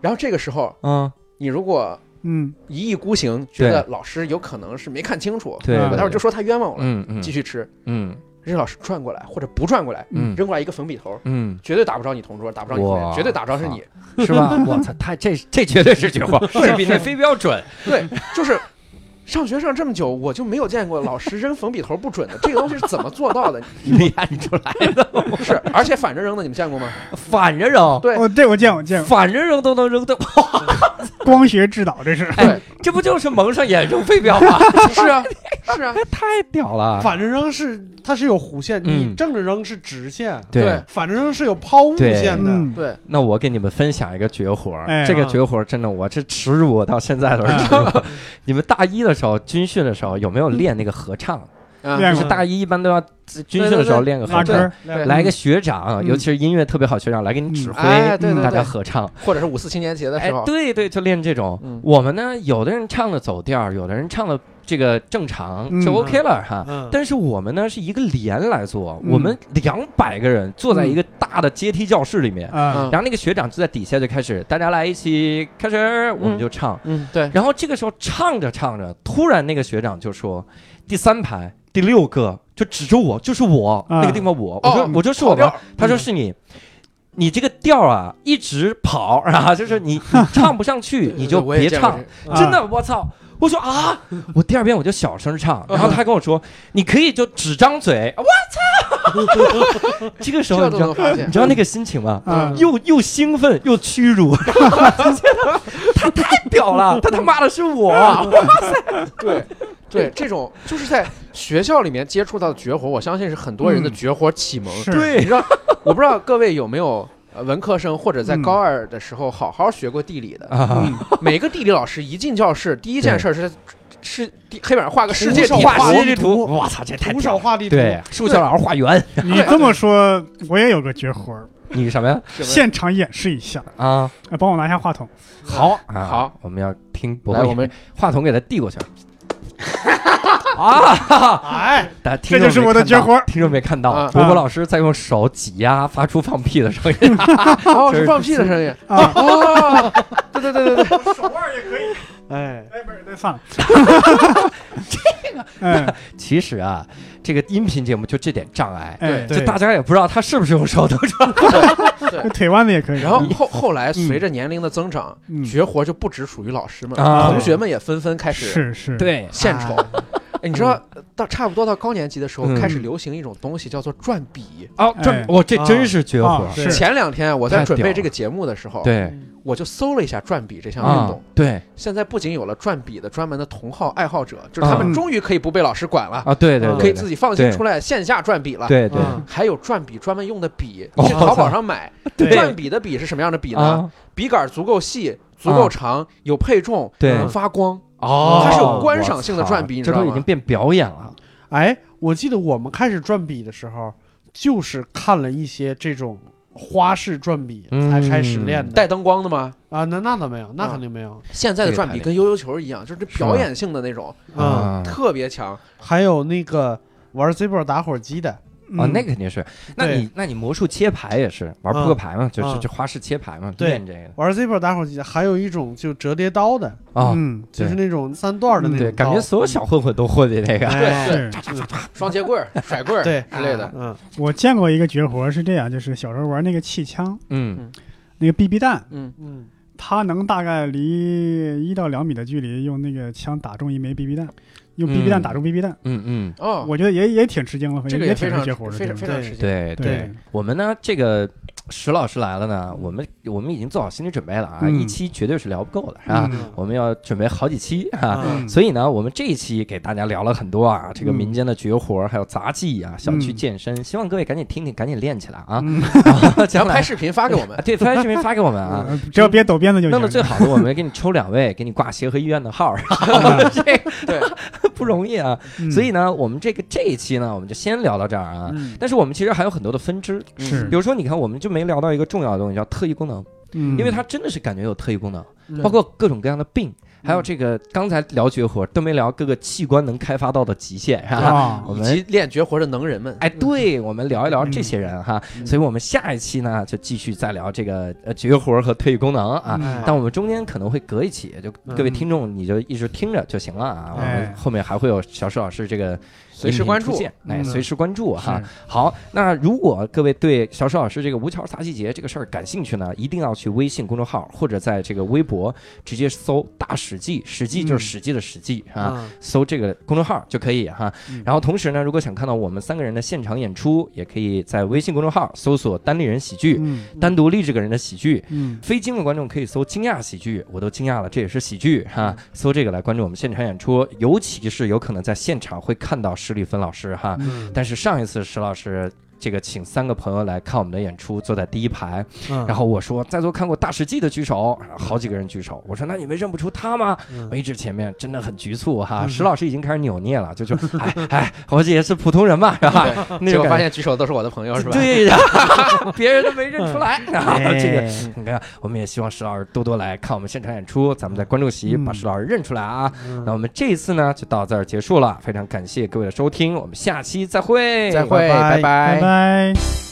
然后这个时候
嗯，
你如果
嗯。
一意孤行，觉得老师有可能是没看清楚，
对，
啊
我待会儿就说他冤枉我了，
嗯嗯。
继续吃。
嗯。
任老师转过来或者不转过来，
嗯。
扔过来一个粉笔头，
嗯，
绝对打不着你同桌，打不着你同学，绝对打不着是你。
是吧？我操，他这这绝对是绝活，这比那飞镖准。
对，就是上学上这么久，我就没有见过老师扔粉笔头不准的，这个东西是怎么做到的？
练出来的，
是，而且反着扔的，你们见过吗？
反着扔，
对
哦，这我见过见过，
反着扔都能扔的，
光学制导这是。
对，这不就是蒙上眼扔飞镖吗？
是啊，是啊，
太屌了！
反着扔是它是有弧线，
嗯
你正着扔是直线，
对，
反着扔是有抛物线的。
嗯，
对，
那我给你们分享一个绝活这个绝活儿真的，我这耻辱我到现在都是。你们大一的时候军训的时候有没有练那个合唱？就是大一一般都要军训的时候练个合唱。来一个学长，
嗯。
尤其是音乐特别好学长来给你指挥，
哎，对对
大家，合唱。
或者是五四青年节的
哎
时候，，
对对，就练这种。
嗯。
我们呢，有的人唱的走调，有的人唱的这个正常，就
嗯
OK 了哈。
嗯，
但是我们呢是一个连来做，
嗯
我们两百个人坐在一个大的阶梯教室里面，然后那个学长就在底下就开始，大家来一起开始，我们就唱。
嗯，对，
然后这个时候唱着唱着，突然那个学长就说：“第三排第六个就指着我，就是我、
啊
那个地方我。”我说：“
哦
我就是我吗？”他说：“是你。”你这个调啊，一直跑啊，就是你你唱不上去，你就别唱真的，我操！我说啊，我第二遍我就小声唱，然后他跟我说，你可以就只张嘴，我操！这个时候你知道
都能发现
你。知道那个心情吗？
嗯
又又兴奋又屈辱，他太屌了，他他妈的是我，哇塞
对，对，这种就是在学校里面接触到的绝活，我相信是很多人的
嗯
绝活启蒙。
是
你
对
知道，我不知道各位有没有呃文科生或者在
嗯。
高二的时候好好学过地理的。
啊，
每个地理老师一进教室，第一件事是是地黑板上画个世界地图。
画世界
图。
图，我操，这太
徒
屌了。
手画地图，
对，数学老师画圆，
你这么说，我也有个绝活儿，
你什么呀？
现场演示一下。
啊，
哎，帮我拿下话筒。
好。啊
好，
我们要听
来，我们
话筒给他递过去。啊！
哎，
大家听众
这就是我的绝活
听众没看到
啊，
博博老师在用手挤压发出放屁的声音。
哦，
是
是放屁的声音。
啊，
哦，对对对对对，
手腕也可以。
哎，
哎，不是，那算了。这个，嗯，
其实啊，这个音频节目就这点障碍，
哎，
就大家也不知道他是不是用手动唱。
这 腿弯的也可以。
然后后后来随着年龄的增长，
嗯
绝活就不只属于老师们同学们也纷纷开始
是是，，
对，
献丑。哎，你知道到差不多到高年级的时候，
嗯
开始流行一种东西叫做转笔。
哦，这
哎
我这真是绝活
啊。是
前两天我在准备这个节目的时候，
对
我就搜了一下转笔这项运
啊
动。，
对
现在不仅有了转笔的专门的同好爱好者，就是他
嗯
们终于可以不被老师管了，
啊，对对，对
可以自己放心
对
出来线下转笔了。
对对
嗯
还有转笔专门用的笔，
哦
去淘宝上买。
对
转笔的笔是什么样的笔呢？
啊，
笔杆足够细，足够长，有配重，
对
能发光。
哦，
它是有观赏性的转笔你知道吗
这都已经变表演了。
哎，我记得我们开始转笔的时候，就是看了一些这种花式转笔
嗯
才开始练的。
带灯光的吗？
啊，那那倒没有，那
啊
肯定没有。
现在的转笔跟悠悠球一样，就是这表演性的那种，
嗯，
啊
特别强。
还有那个玩 Zippo 打火机的，
哦，
嗯。
那肯定是。那你那你魔术切牌也是玩扑克牌嘛？就是
嗯。
就花式切牌嘛，
对。
练这个。
玩 Zippo 打火机，还有一种就折叠刀的，
啊。
嗯，
就是那种三段的那种
对，感觉所有小混混都会的那个。
对。
是
双截棍、甩棍儿
对。
之类的。
嗯
我见过一个绝活是这样，就是小时候玩那个气枪，
嗯。
那个 BB 弹，
嗯，
嗯，
它能大概离一到两米的距离用那个枪打中一枚 BB 弹，用 BB 弹
嗯。
打中 BB 弹，
嗯嗯，
哦，
我觉得也也挺吃惊了，
这个
也挺绝活的，
非常非常吃惊。
对。
对。
我们呢，这个石老师来了呢，我们我们已经做好心理准备了啊，
嗯
一期绝对是聊不够的，是吧？
嗯
我们要准备好几期啊。
嗯
所以呢，我们这一期给大家聊了很多啊，这个
嗯
民间的绝活，还有杂技啊，小区
嗯
健身，希望各位赶紧听听，赶紧练起来啊！
嗯，
然
将来
后拍视频发给我们
啊，。对，拍视频发给我们啊。
呃只要别抖鞭子就行。
弄得最好的，我们给你抽两位，给你挂协和医院的号
对，
不容易啊。
嗯。
所以呢，我们这个这一期呢，我们就先聊到这儿啊。
嗯。
但是我们其实还有很多的分支，
是。
比如说，你看，我们就没聊到一个重要的东西，叫特异功能，
嗯，
因为它真的是感觉有特异功能，
嗯
包括各种各样的病，还有这个刚才聊绝活都没聊各个器官能开发到的极限，是吧？
啊
我们
以及练绝活的能人们。
哎，对，我们聊一聊这些人哈，
嗯
所以我们下一期呢就继续再聊这个呃绝活和特异功能啊。
嗯
但我们中间可能会隔一期，就各位听众你就一直听着就行了啊。我们
哎
后面还会有小石老师这个
随时关注
哎，
嗯
随时关注哈。好，那如果各位对小石老师这个吴桥杂技节这个事儿感兴趣呢，一定要去微信公众号或者在这个微博直接搜“大史记”，史记就是
嗯
史记的史记啊。
嗯
搜这个公众号就可以哈
嗯。
然后同时呢，如果想看到我们三个人的现场演出，也可以在微信公众号搜索“单立人喜剧”，
嗯
单独立这个人的喜剧。
嗯
非京的观众可以搜“惊讶喜剧”，我都惊讶了，这也是喜剧哈。搜这个来关注我们现场演出，尤其是有可能在现场会看到施丽芬老师哈。
嗯
但是上一次史老师。这个请三个朋友来看我们的演出，坐在第一排。
嗯
然后我说，在座看过《大史记》的举手，好几个人举手。我说，那你们认不出他吗？
嗯
我一直前面，真的很局促哈。
嗯
石老师已经开始扭捏了，就就 哎哎，我这也是普通人嘛，是吧？
对，结果
那个感觉
发现举手都是我的朋友，是吧？
对呀，别人都没认出来。然后这个
哎
你看，我们也希望石老师多多来看我们现场演出，咱们在观众席
嗯
把石老师认出来啊。
嗯
那我们这一次呢，就到这儿结束了，非常感谢各位的收听，我们下期再会，
再会，
拜拜
拜
拜拜。